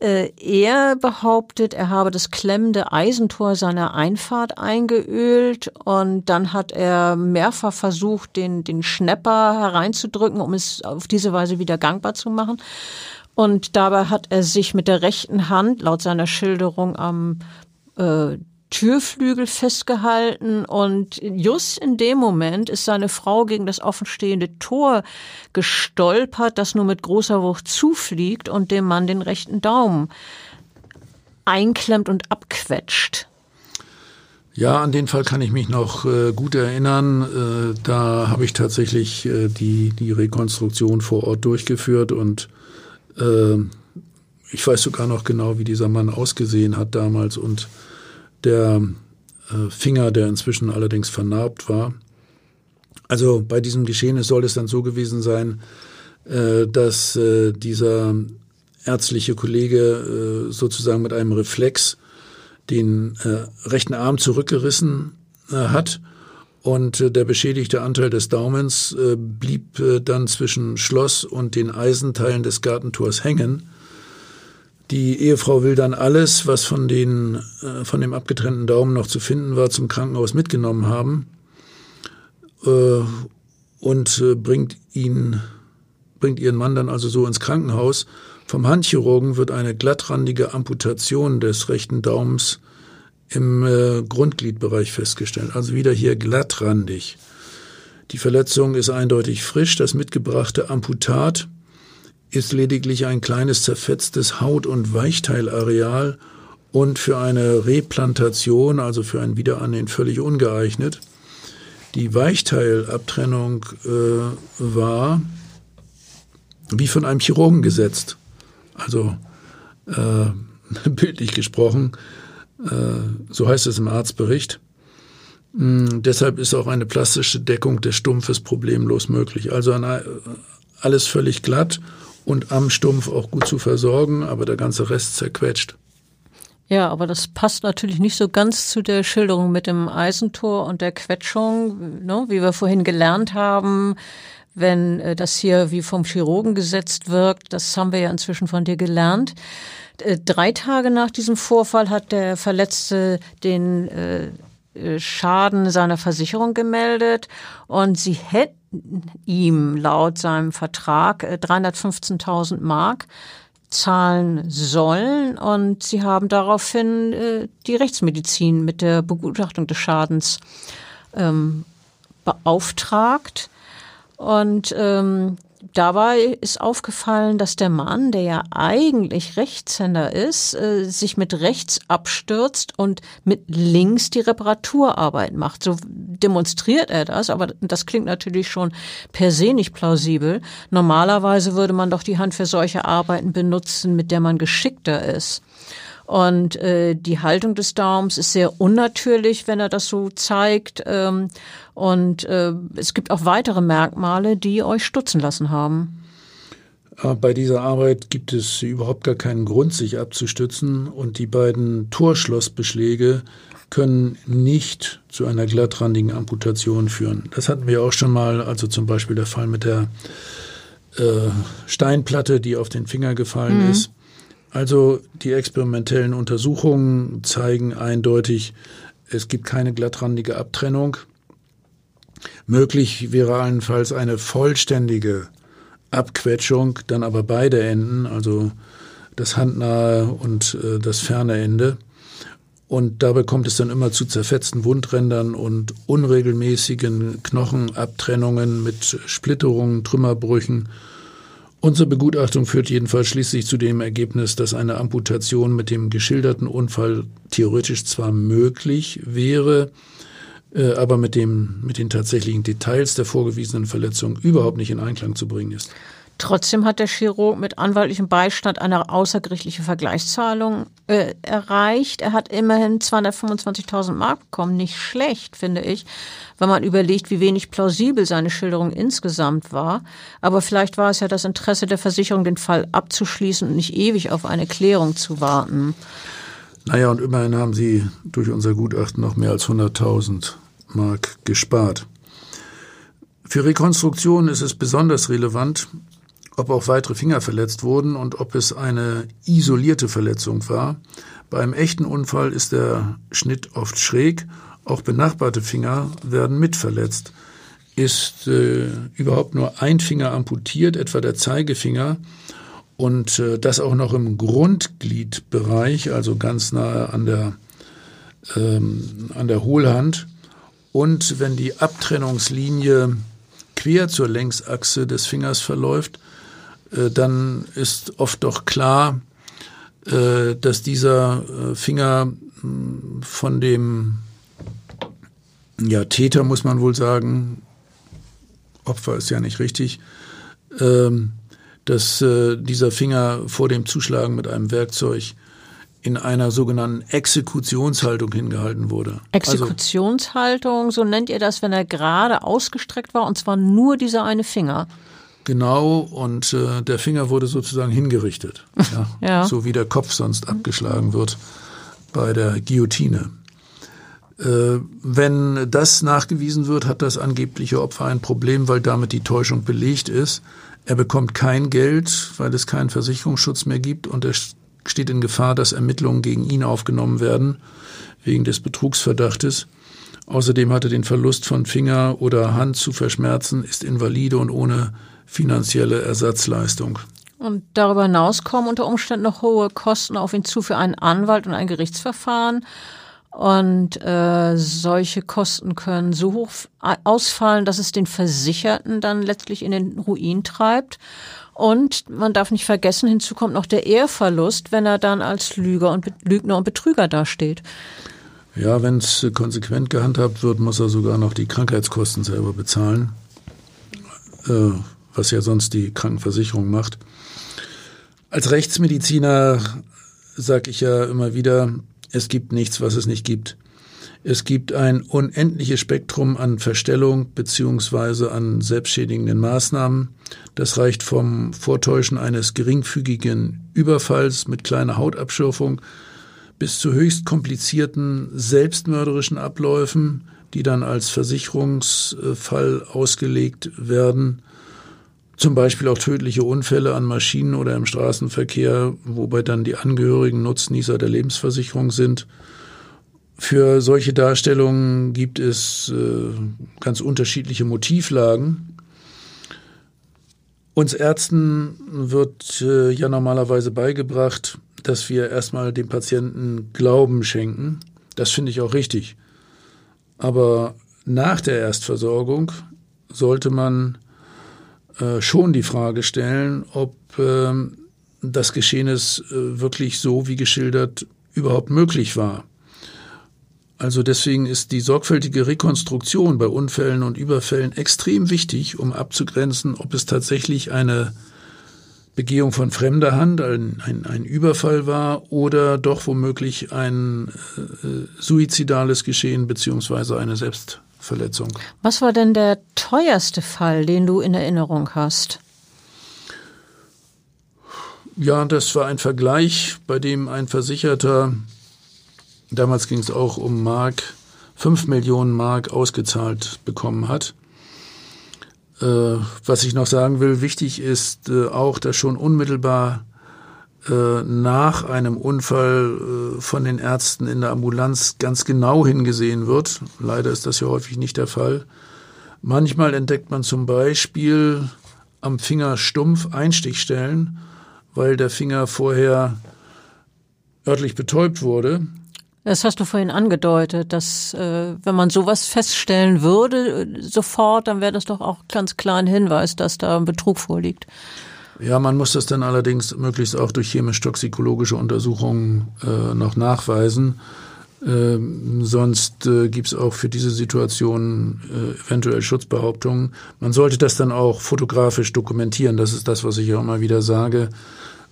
Äh, er behauptet, er habe das klemmende Eisentor seiner Einfahrt eingeölt und dann hat er mehrfach versucht, den, den Schnepper hereinzudrücken, um es auf diese Weise wieder gangbar zu machen. Und dabei hat er sich mit der rechten Hand, laut seiner Schilderung, am äh, Türflügel festgehalten und just in dem Moment ist seine Frau gegen das offenstehende Tor gestolpert, das nur mit großer Wucht zufliegt und dem Mann den rechten Daumen einklemmt und abquetscht. Ja, an den Fall kann ich mich noch äh, gut erinnern. Äh, da habe ich tatsächlich äh, die, die Rekonstruktion vor Ort durchgeführt und ich weiß sogar noch genau, wie dieser Mann ausgesehen hat damals und der äh, Finger, der inzwischen allerdings vernarbt war. Also bei diesem Geschehen soll es dann so gewesen sein, äh, dass äh, dieser ärztliche Kollege sozusagen mit einem Reflex den rechten Arm zurückgerissen hat und äh, der beschädigte Anteil des Daumens äh, blieb äh, dann zwischen Schloss und den Eisenteilen des Gartentors hängen. Die Ehefrau will dann alles, was von, den, von dem abgetrennten Daumen noch zu finden war, zum Krankenhaus mitgenommen haben und bringt ihn, bringt ihren Mann dann also so ins Krankenhaus. Vom Handchirurgen wird eine glattrandige Amputation des rechten Daumens im äh, Grundgliedbereich festgestellt. Also wieder hier glattrandig. Die Verletzung ist eindeutig frisch. Das mitgebrachte Amputat ist lediglich ein kleines zerfetztes Haut- und Weichteilareal und für eine Replantation, also für ein Wiederannähen, völlig ungeeignet. Die Weichteilabtrennung äh, war wie von einem Chirurgen gesetzt. Also äh, bildlich gesprochen, so heißt es im Arztbericht. Mm, deshalb ist auch eine plastische Deckung des Stumpfes problemlos möglich. Also eine, alles völlig glatt und am Stumpf auch gut zu versorgen, aber der ganze Rest zerquetscht. Ja, aber das passt natürlich nicht so ganz zu der Schilderung mit dem Eisentor und der Quetschung, ne, wie wir vorhin gelernt haben. Wenn äh, das hier wie vom Chirurgen gesetzt wirkt, das haben wir ja inzwischen von dir gelernt. Äh, drei Tage nach diesem Vorfall hat der Verletzte den äh, äh Schaden seiner Versicherung gemeldet und sie hätten ihm laut seinem Vertrag 315.000 äh, Mark zahlen sollen. Und sie haben daraufhin äh, die Rechtsmedizin mit der Begutachtung des Schadens ähm, beauftragt. Und ähm, dabei ist aufgefallen, dass der Mann, der ja eigentlich Rechtshänder ist, äh, sich mit rechts abstürzt und mit links die Reparaturarbeit macht. So demonstriert er das, aber das klingt natürlich schon per se nicht plausibel. Normalerweise würde man doch die Hand für solche Arbeiten benutzen, mit der man geschickter ist. Und äh, die Haltung des Daums ist sehr unnatürlich, wenn er das so zeigt. Ähm, und äh, es gibt auch weitere Merkmale, die euch stutzen lassen haben. Äh, bei dieser Arbeit gibt es überhaupt gar keinen Grund, sich abzustützen. Und die beiden Torschlossbeschläge können nicht zu einer glattrandigen Amputation führen. Das hatten wir auch schon mal, also zum Beispiel der Fall mit der äh, Steinplatte, die auf den Finger gefallen mhm. ist. Also die experimentellen Untersuchungen zeigen eindeutig, es gibt keine glattrandige Abtrennung. Möglich wäre allenfalls eine vollständige Abquetschung, dann aber beide Enden, also das handnahe und äh, das ferne Ende. Und dabei kommt es dann immer zu zerfetzten Wundrändern und unregelmäßigen Knochenabtrennungen mit Splitterungen, Trümmerbrüchen Unsere Begutachtung führt jedenfalls schließlich zu dem Ergebnis, dass eine Amputation mit dem geschilderten Unfall theoretisch zwar möglich wäre, äh, aber mit, dem, mit den tatsächlichen Details der vorgewiesenen Verletzung überhaupt nicht in Einklang zu bringen ist. Trotzdem hat der Chirurg mit anwaltlichem Beistand eine außergerichtliche Vergleichszahlung äh, erreicht. Er hat immerhin 225.000 Mark bekommen. Nicht schlecht, finde ich, wenn man überlegt, wie wenig plausibel seine Schilderung insgesamt war. Aber vielleicht war es ja das Interesse der Versicherung, den Fall abzuschließen und nicht ewig auf eine Klärung zu warten. Naja, und immerhin haben Sie durch unser Gutachten noch mehr als 100.000 Mark gespart. Für Rekonstruktion ist es besonders relevant, ob auch weitere Finger verletzt wurden und ob es eine isolierte Verletzung war. Beim echten Unfall ist der Schnitt oft schräg, auch benachbarte Finger werden mitverletzt. Ist äh, überhaupt nur ein Finger amputiert, etwa der Zeigefinger, und äh, das auch noch im Grundgliedbereich, also ganz nahe an der, ähm, an der Hohlhand. Und wenn die Abtrennungslinie quer zur Längsachse des Fingers verläuft, äh, dann ist oft doch klar, äh, dass dieser äh, Finger hm, von dem ja, Täter, muss man wohl sagen, Opfer ist ja nicht richtig, ähm, dass dieser Finger vor dem Zuschlagen mit einem Werkzeug in einer sogenannten Exekutionshaltung hingehalten wurde. Also Exekutionshaltung, so nennt ihr das, wenn er gerade ausgestreckt war, und zwar nur dieser eine Finger. Genau, und äh, der Finger wurde sozusagen hingerichtet, ja, ja. so wie der Kopf sonst abgeschlagen wird bei der Guillotine. Äh, wenn das nachgewiesen wird, hat das angebliche Opfer ein Problem, weil damit die Täuschung belegt ist. Er bekommt kein Geld, weil es keinen Versicherungsschutz mehr gibt und er steht in Gefahr, dass Ermittlungen gegen ihn aufgenommen werden wegen des Betrugsverdachtes. Außerdem hat er den Verlust von Finger oder Hand zu verschmerzen, ist invalide und ohne finanzielle Ersatzleistung. Und darüber hinaus kommen unter Umständen noch hohe Kosten auf ihn zu für einen Anwalt und ein Gerichtsverfahren. Und äh, solche Kosten können so hoch ausfallen, dass es den Versicherten dann letztlich in den Ruin treibt. Und man darf nicht vergessen, hinzu kommt noch der Ehrverlust, wenn er dann als Lüger und Lügner und Betrüger dasteht. Ja, wenn es konsequent gehandhabt wird, muss er sogar noch die Krankheitskosten selber bezahlen, äh, was ja sonst die Krankenversicherung macht. Als Rechtsmediziner sage ich ja immer wieder, es gibt nichts, was es nicht gibt. Es gibt ein unendliches Spektrum an Verstellung beziehungsweise an selbstschädigenden Maßnahmen. Das reicht vom Vortäuschen eines geringfügigen Überfalls mit kleiner Hautabschürfung bis zu höchst komplizierten selbstmörderischen Abläufen, die dann als Versicherungsfall ausgelegt werden. Zum Beispiel auch tödliche Unfälle an Maschinen oder im Straßenverkehr, wobei dann die Angehörigen Nutznießer der Lebensversicherung sind. Für solche Darstellungen gibt es äh, ganz unterschiedliche Motivlagen. Uns Ärzten wird äh, ja normalerweise beigebracht, dass wir erstmal dem Patienten Glauben schenken. Das finde ich auch richtig. Aber nach der Erstversorgung sollte man äh, schon die Frage stellen, ob äh, das Geschehnis äh, wirklich so wie geschildert überhaupt möglich war. Also deswegen ist die sorgfältige Rekonstruktion bei Unfällen und Überfällen extrem wichtig, um abzugrenzen, ob es tatsächlich eine Begehung von fremder Hand, ein, ein, ein Überfall war oder doch womöglich ein äh, suizidales Geschehen beziehungsweise eine Selbst Verletzung. Was war denn der teuerste Fall, den du in Erinnerung hast? Ja, das war ein Vergleich, bei dem ein Versicherter, damals ging es auch um Mark, 5 Millionen Mark ausgezahlt bekommen hat. Äh, was ich noch sagen will, wichtig ist äh, auch, dass schon unmittelbar äh, nach einem Unfall äh, von den Ärzten in der Ambulanz ganz genau hingesehen wird. Leider ist das ja häufig nicht der Fall. Manchmal entdeckt man zum Beispiel am Finger stumpf Einstichstellen, weil der Finger vorher örtlich betäubt wurde. Das hast du vorhin angedeutet, dass äh, wenn man sowas feststellen würde, äh, sofort, dann wäre das doch auch ganz klar ein Hinweis, dass da ein Betrug vorliegt. Ja, man muss das dann allerdings möglichst auch durch chemisch-toxikologische Untersuchungen äh, noch nachweisen. Ähm, sonst äh, gibt es auch für diese Situation äh, eventuell Schutzbehauptungen. Man sollte das dann auch fotografisch dokumentieren. Das ist das, was ich ja immer wieder sage.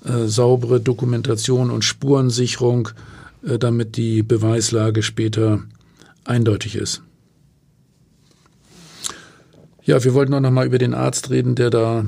Äh, saubere Dokumentation und Spurensicherung, damit die Beweislage später eindeutig ist. Ja, wir wollten auch noch mal über den Arzt reden, der da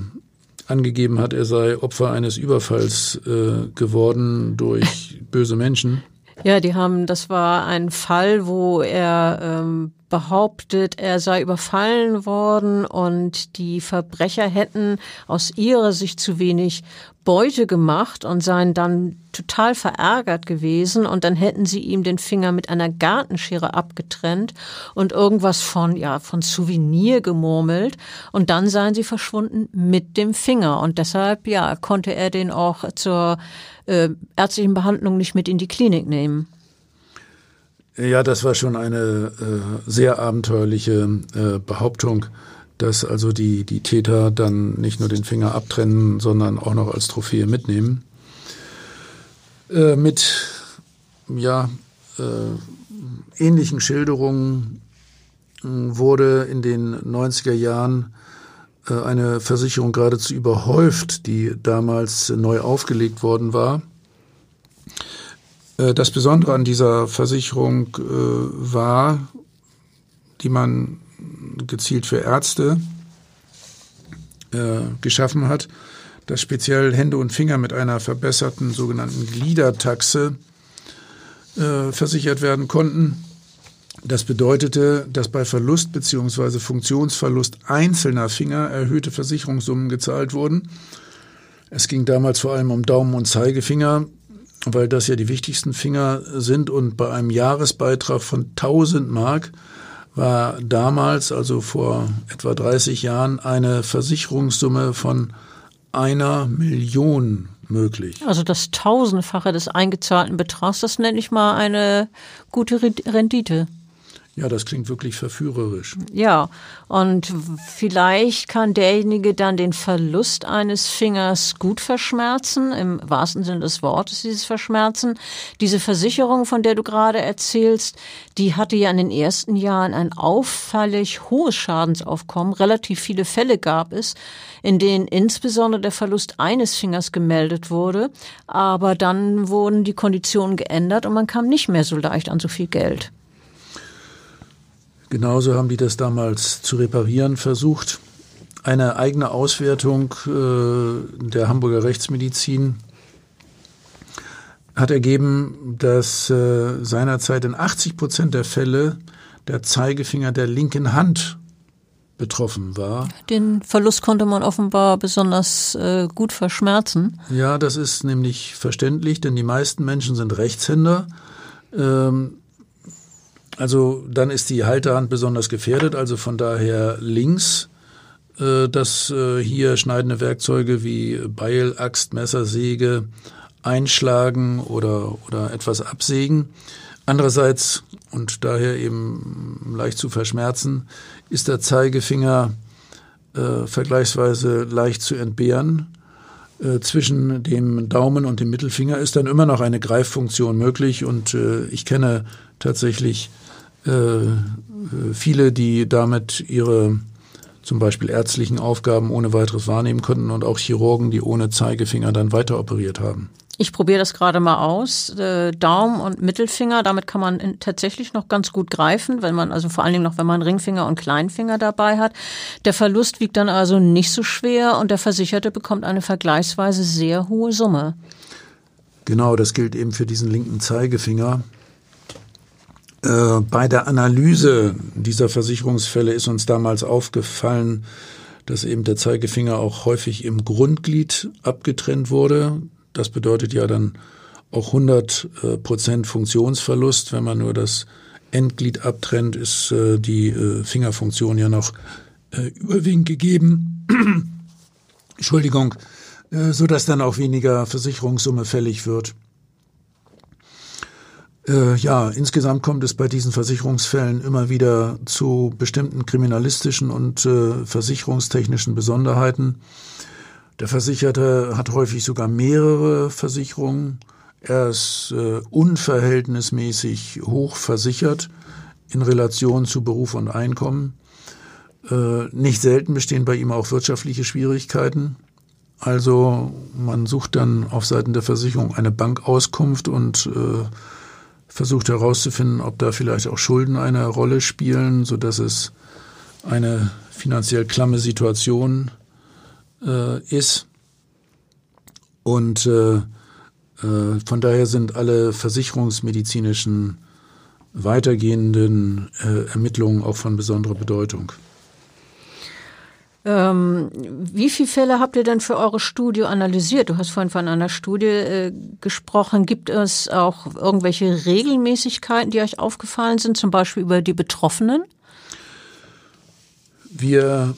angegeben hat, er sei Opfer eines Überfalls äh, geworden durch böse Menschen. Ja, die haben, das war ein Fall, wo er ähm, behauptet, er sei überfallen worden und die Verbrecher hätten aus ihrer Sicht zu wenig Beute gemacht und seien dann total verärgert gewesen und dann hätten sie ihm den Finger mit einer Gartenschere abgetrennt und irgendwas von, ja, von Souvenir gemurmelt und dann seien sie verschwunden mit dem Finger und deshalb, ja, konnte er den auch zur äh, ärztlichen Behandlung nicht mit in die Klinik nehmen. Ja, das war schon eine äh, sehr abenteuerliche äh, Behauptung dass also die, die Täter dann nicht nur den Finger abtrennen, sondern auch noch als Trophäe mitnehmen. äh, mit ja, äh, ähnlichen Schilderungen äh, wurde in den 90er Jahren äh, eine Versicherung geradezu überhäuft, die damals neu aufgelegt worden war. Äh, das Besondere an dieser Versicherung äh, war, die man gezielt für Ärzte geschaffen hat, dass speziell Hände und Finger mit einer verbesserten sogenannten Gliedertaxe versichert werden konnten. Das bedeutete, dass bei Verlust bzw. Funktionsverlust einzelner Finger erhöhte Versicherungssummen gezahlt wurden. Es ging damals vor allem um Daumen und Zeigefinger, weil das ja die wichtigsten Finger sind und bei einem Jahresbeitrag von 1000 Mark war damals, also vor etwa 30 Jahren, eine Versicherungssumme von einer Million möglich. Also das Tausendfache des eingezahlten Betrags, das nenne ich mal eine gute Rendite. Ja, das klingt wirklich verführerisch. Ja, und vielleicht kann derjenige dann den Verlust eines Fingers gut verschmerzen, im wahrsten Sinne des Wortes dieses Verschmerzen. Diese Versicherung, von der du gerade erzählst, die hatte ja in den ersten Jahren ein auffällig hohes Schadensaufkommen. Relativ viele Fälle gab es, in denen insbesondere der Verlust eines Fingers gemeldet wurde. Aber dann wurden die Konditionen geändert und man kam nicht mehr so leicht an so viel Geld. Genauso haben die das damals zu reparieren versucht. Eine eigene Auswertung äh, der Hamburger Rechtsmedizin hat ergeben, dass äh, seinerzeit in 80 Prozent der Fälle der Zeigefinger der linken Hand betroffen war. Den Verlust konnte man offenbar besonders äh, gut verschmerzen. Ja, das ist nämlich verständlich, denn die meisten Menschen sind Rechtshänder. Ähm, also dann ist die Halterhand besonders gefährdet, also von daher links, äh, dass äh, hier schneidende Werkzeuge wie Beil, Axt, Messer, Säge einschlagen oder, oder etwas absägen. Andererseits, und daher eben leicht zu verschmerzen, ist der Zeigefinger äh, vergleichsweise leicht zu entbehren. Äh, zwischen dem Daumen und dem Mittelfinger ist dann immer noch eine Greiffunktion möglich und äh, ich kenne tatsächlich viele, die damit ihre zum Beispiel ärztlichen Aufgaben ohne weiteres wahrnehmen konnten und auch Chirurgen, die ohne Zeigefinger dann weiter operiert haben. Ich probiere das gerade mal aus. Äh, Daumen und Mittelfinger, damit kann man tatsächlich noch ganz gut greifen, wenn man, also vor allen Dingen noch, wenn man Ringfinger und Kleinfinger dabei hat. Der Verlust wiegt dann also nicht so schwer und der Versicherte bekommt eine vergleichsweise sehr hohe Summe. Genau, das gilt eben für diesen linken Zeigefinger. Äh, bei der Analyse dieser Versicherungsfälle ist uns damals aufgefallen, dass eben der Zeigefinger auch häufig im Grundglied abgetrennt wurde. Das bedeutet ja dann auch 100 äh, Prozent Funktionsverlust. Wenn man nur das Endglied abtrennt, ist äh, die Fingerfunktion ja noch überwiegend gegeben. Entschuldigung, so dass dann auch weniger Versicherungssumme fällig wird. Äh, ja, insgesamt kommt es bei diesen Versicherungsfällen immer wieder zu bestimmten kriminalistischen und äh, versicherungstechnischen Besonderheiten. Der Versicherte hat häufig sogar mehrere Versicherungen. Er ist äh, unverhältnismäßig hoch versichert in Relation zu Beruf und Einkommen. Äh, nicht selten bestehen bei ihm auch wirtschaftliche Schwierigkeiten. Also man sucht dann auf Seiten der Versicherung eine Bankauskunft und äh, versucht herauszufinden, ob da vielleicht auch Schulden eine Rolle spielen, so dass es eine finanziell klamme Situation äh, ist. Und äh, äh, von daher sind alle versicherungsmedizinischen weitergehenden äh, Ermittlungen auch von besonderer Bedeutung. Ähm, wie viele Fälle habt ihr denn für eure Studie analysiert? Du hast vorhin von einer Studie äh, gesprochen. Gibt es auch irgendwelche Regelmäßigkeiten, die euch aufgefallen sind, zum Beispiel über die Betroffenen? Wir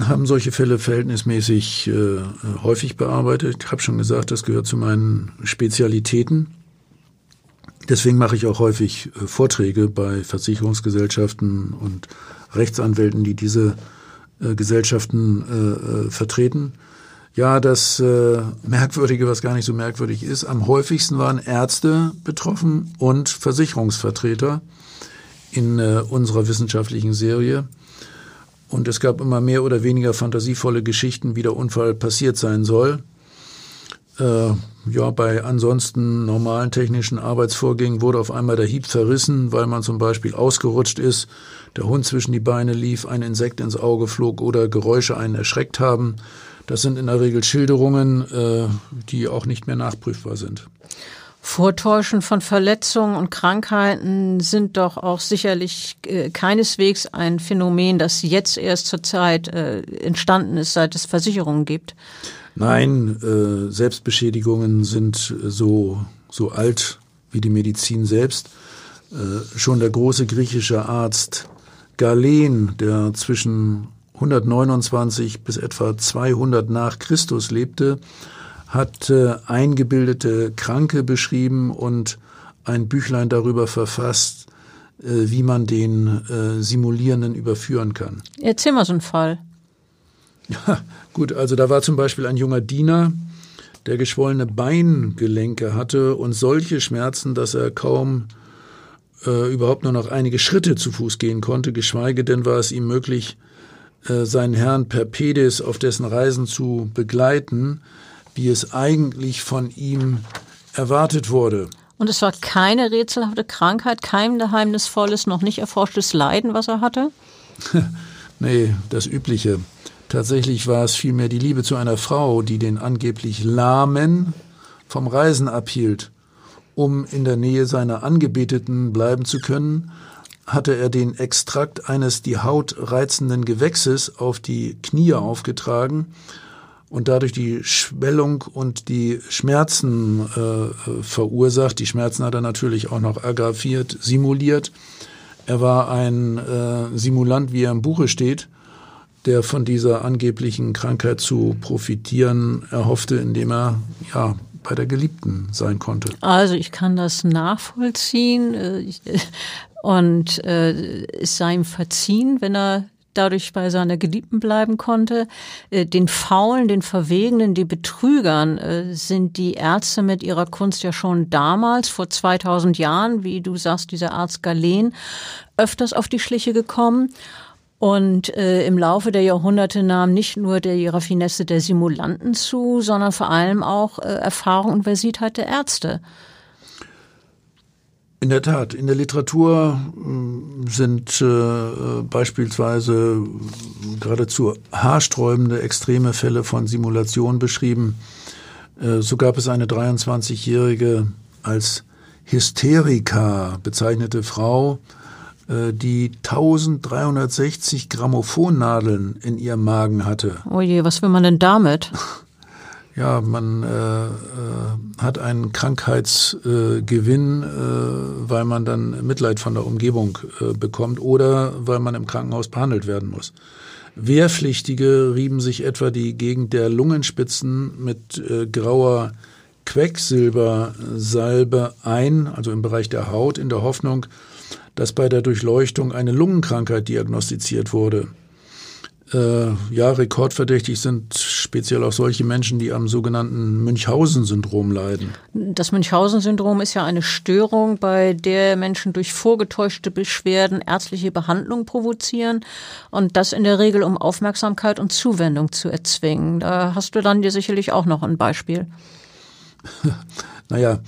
haben solche Fälle verhältnismäßig äh, häufig bearbeitet. Ich habe schon gesagt, das gehört zu meinen Spezialitäten. Deswegen mache ich auch häufig äh, Vorträge bei Versicherungsgesellschaften und Rechtsanwälten, die diese äh, Gesellschaften äh, äh, vertreten. Ja, das äh, Merkwürdige, was gar nicht so merkwürdig ist, am häufigsten waren Ärzte betroffen und Versicherungsvertreter in äh, unserer wissenschaftlichen Serie. Und es gab immer mehr oder weniger fantasievolle Geschichten, wie der Unfall passiert sein soll. Äh, ja, bei ansonsten normalen technischen Arbeitsvorgängen wurde auf einmal der Hieb verrissen, weil man zum Beispiel ausgerutscht ist, der Hund zwischen die Beine lief, ein Insekt ins Auge flog oder Geräusche einen erschreckt haben. Das sind in der Regel Schilderungen, äh, die auch nicht mehr nachprüfbar sind. Vortäuschen von Verletzungen und Krankheiten sind doch auch sicherlich äh, keineswegs ein Phänomen, das jetzt erst zur Zeit äh, entstanden ist, seit es Versicherungen gibt. Nein, äh, Selbstbeschädigungen sind so, so alt wie die Medizin selbst. Äh, schon der große griechische Arzt Galen, der zwischen 129 bis etwa 200 nach Christus lebte, hat äh, eingebildete Kranke beschrieben und ein Büchlein darüber verfasst, äh, wie man den äh, Simulierenden überführen kann. Erzähl mal so einen Fall. Ja, gut, also da war zum Beispiel ein junger Diener, der geschwollene Beingelenke hatte und solche Schmerzen, dass er kaum äh, überhaupt nur noch einige Schritte zu Fuß gehen konnte, geschweige denn war es ihm möglich, äh, seinen Herrn per Pedis auf dessen Reisen zu begleiten, wie es eigentlich von ihm erwartet wurde. Und es war keine rätselhafte Krankheit, kein geheimnisvolles, noch nicht erforschtes Leiden, was er hatte? nee, das Übliche. Tatsächlich war es vielmehr die Liebe zu einer Frau, die den angeblich Lahmen vom Reisen abhielt. Um in der Nähe seiner Angebeteten bleiben zu können, hatte er den Extrakt eines die Haut reizenden Gewächses auf die Knie aufgetragen und dadurch die Schwellung und die Schmerzen äh, verursacht. Die Schmerzen hat er natürlich auch noch aggraviert, simuliert. Er war ein äh, Simulant, wie er im Buche steht, der von dieser angeblichen Krankheit zu profitieren erhoffte, indem er ja bei der Geliebten sein konnte. Also ich kann das nachvollziehen. Äh, und äh, es sei ihm verziehen, wenn er dadurch bei seiner Geliebten bleiben konnte. Äh, den Faulen, den Verwegenen, die Betrügern sind die Ärzte mit ihrer Kunst ja schon damals, vor 2000 Jahren, wie du sagst, dieser Arzt Galen, öfters auf die Schliche gekommen. Und äh, im Laufe der Jahrhunderte nahm nicht nur die Raffinesse der Simulanten zu, sondern vor allem auch äh, Erfahrung und Versiertheit der Ärzte. In der Tat, in der Literatur hm, sind äh, beispielsweise geradezu haarsträubende extreme Fälle von Simulation beschrieben. Äh, so gab es eine 23-jährige als Hysterika bezeichnete Frau, die 1360 Grammophonnadeln in ihrem Magen hatte. Oh je, was will man denn damit? Ja, man äh, äh, hat einen Krankheitsgewinn, äh, äh, weil man dann Mitleid von der Umgebung äh, bekommt oder weil man im Krankenhaus behandelt werden muss. Wehrpflichtige rieben sich etwa die Gegend der Lungenspitzen mit äh, grauer Quecksilbersalbe ein, also im Bereich der Haut, in der Hoffnung, dass bei der Durchleuchtung eine Lungenkrankheit diagnostiziert wurde. Äh, ja, rekordverdächtig sind speziell auch solche Menschen, die am sogenannten Münchhausen-Syndrom leiden. Das Münchhausen-Syndrom ist ja eine Störung, bei der Menschen durch vorgetäuschte Beschwerden ärztliche Behandlung provozieren und das in der Regel, um Aufmerksamkeit und Zuwendung zu erzwingen. Da hast du dann dir sicherlich auch noch ein Beispiel. naja,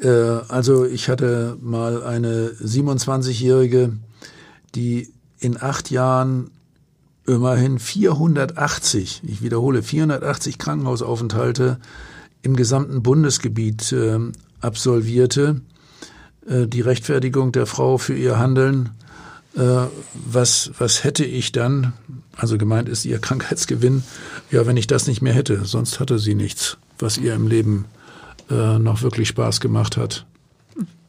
äh, also ich hatte mal eine 27-Jährige, die in acht Jahren immerhin 480, ich wiederhole, 480 Krankenhausaufenthalte im gesamten Bundesgebiet äh, absolvierte. Äh, die Rechtfertigung der Frau für ihr Handeln, äh, was, was hätte ich dann, also gemeint ist ihr Krankheitsgewinn, ja, wenn ich das nicht mehr hätte, sonst hatte sie nichts, was ihr im Leben äh, noch wirklich Spaß gemacht hat.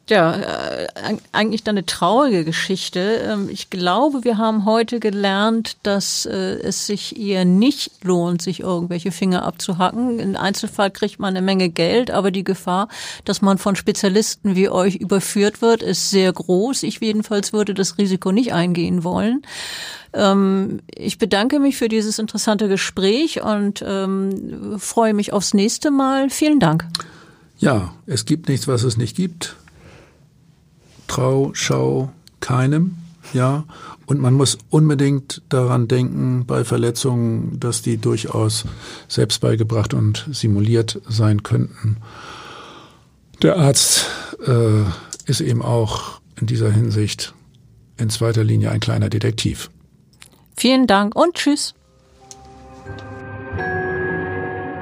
Ja, äh, eigentlich dann eine traurige Geschichte. Ähm, ich glaube, wir haben heute gelernt, dass äh, es sich eher nicht lohnt, sich irgendwelche Finger abzuhacken. Im Einzelfall kriegt man eine Menge Geld, aber die Gefahr, dass man von Spezialisten wie euch überführt wird, ist sehr groß. Ich jedenfalls würde das Risiko nicht eingehen wollen. Ähm, ich bedanke mich für dieses interessante Gespräch und ähm, freue mich aufs nächste Mal. Vielen Dank. Ja, es gibt nichts, was es nicht gibt. Trau, schau keinem, ja. Und man muss unbedingt daran denken, bei Verletzungen, dass die durchaus selbst beigebracht und simuliert sein könnten. Der Arzt äh, ist eben auch in dieser Hinsicht in zweiter Linie ein kleiner Detektiv. Vielen Dank und tschüss.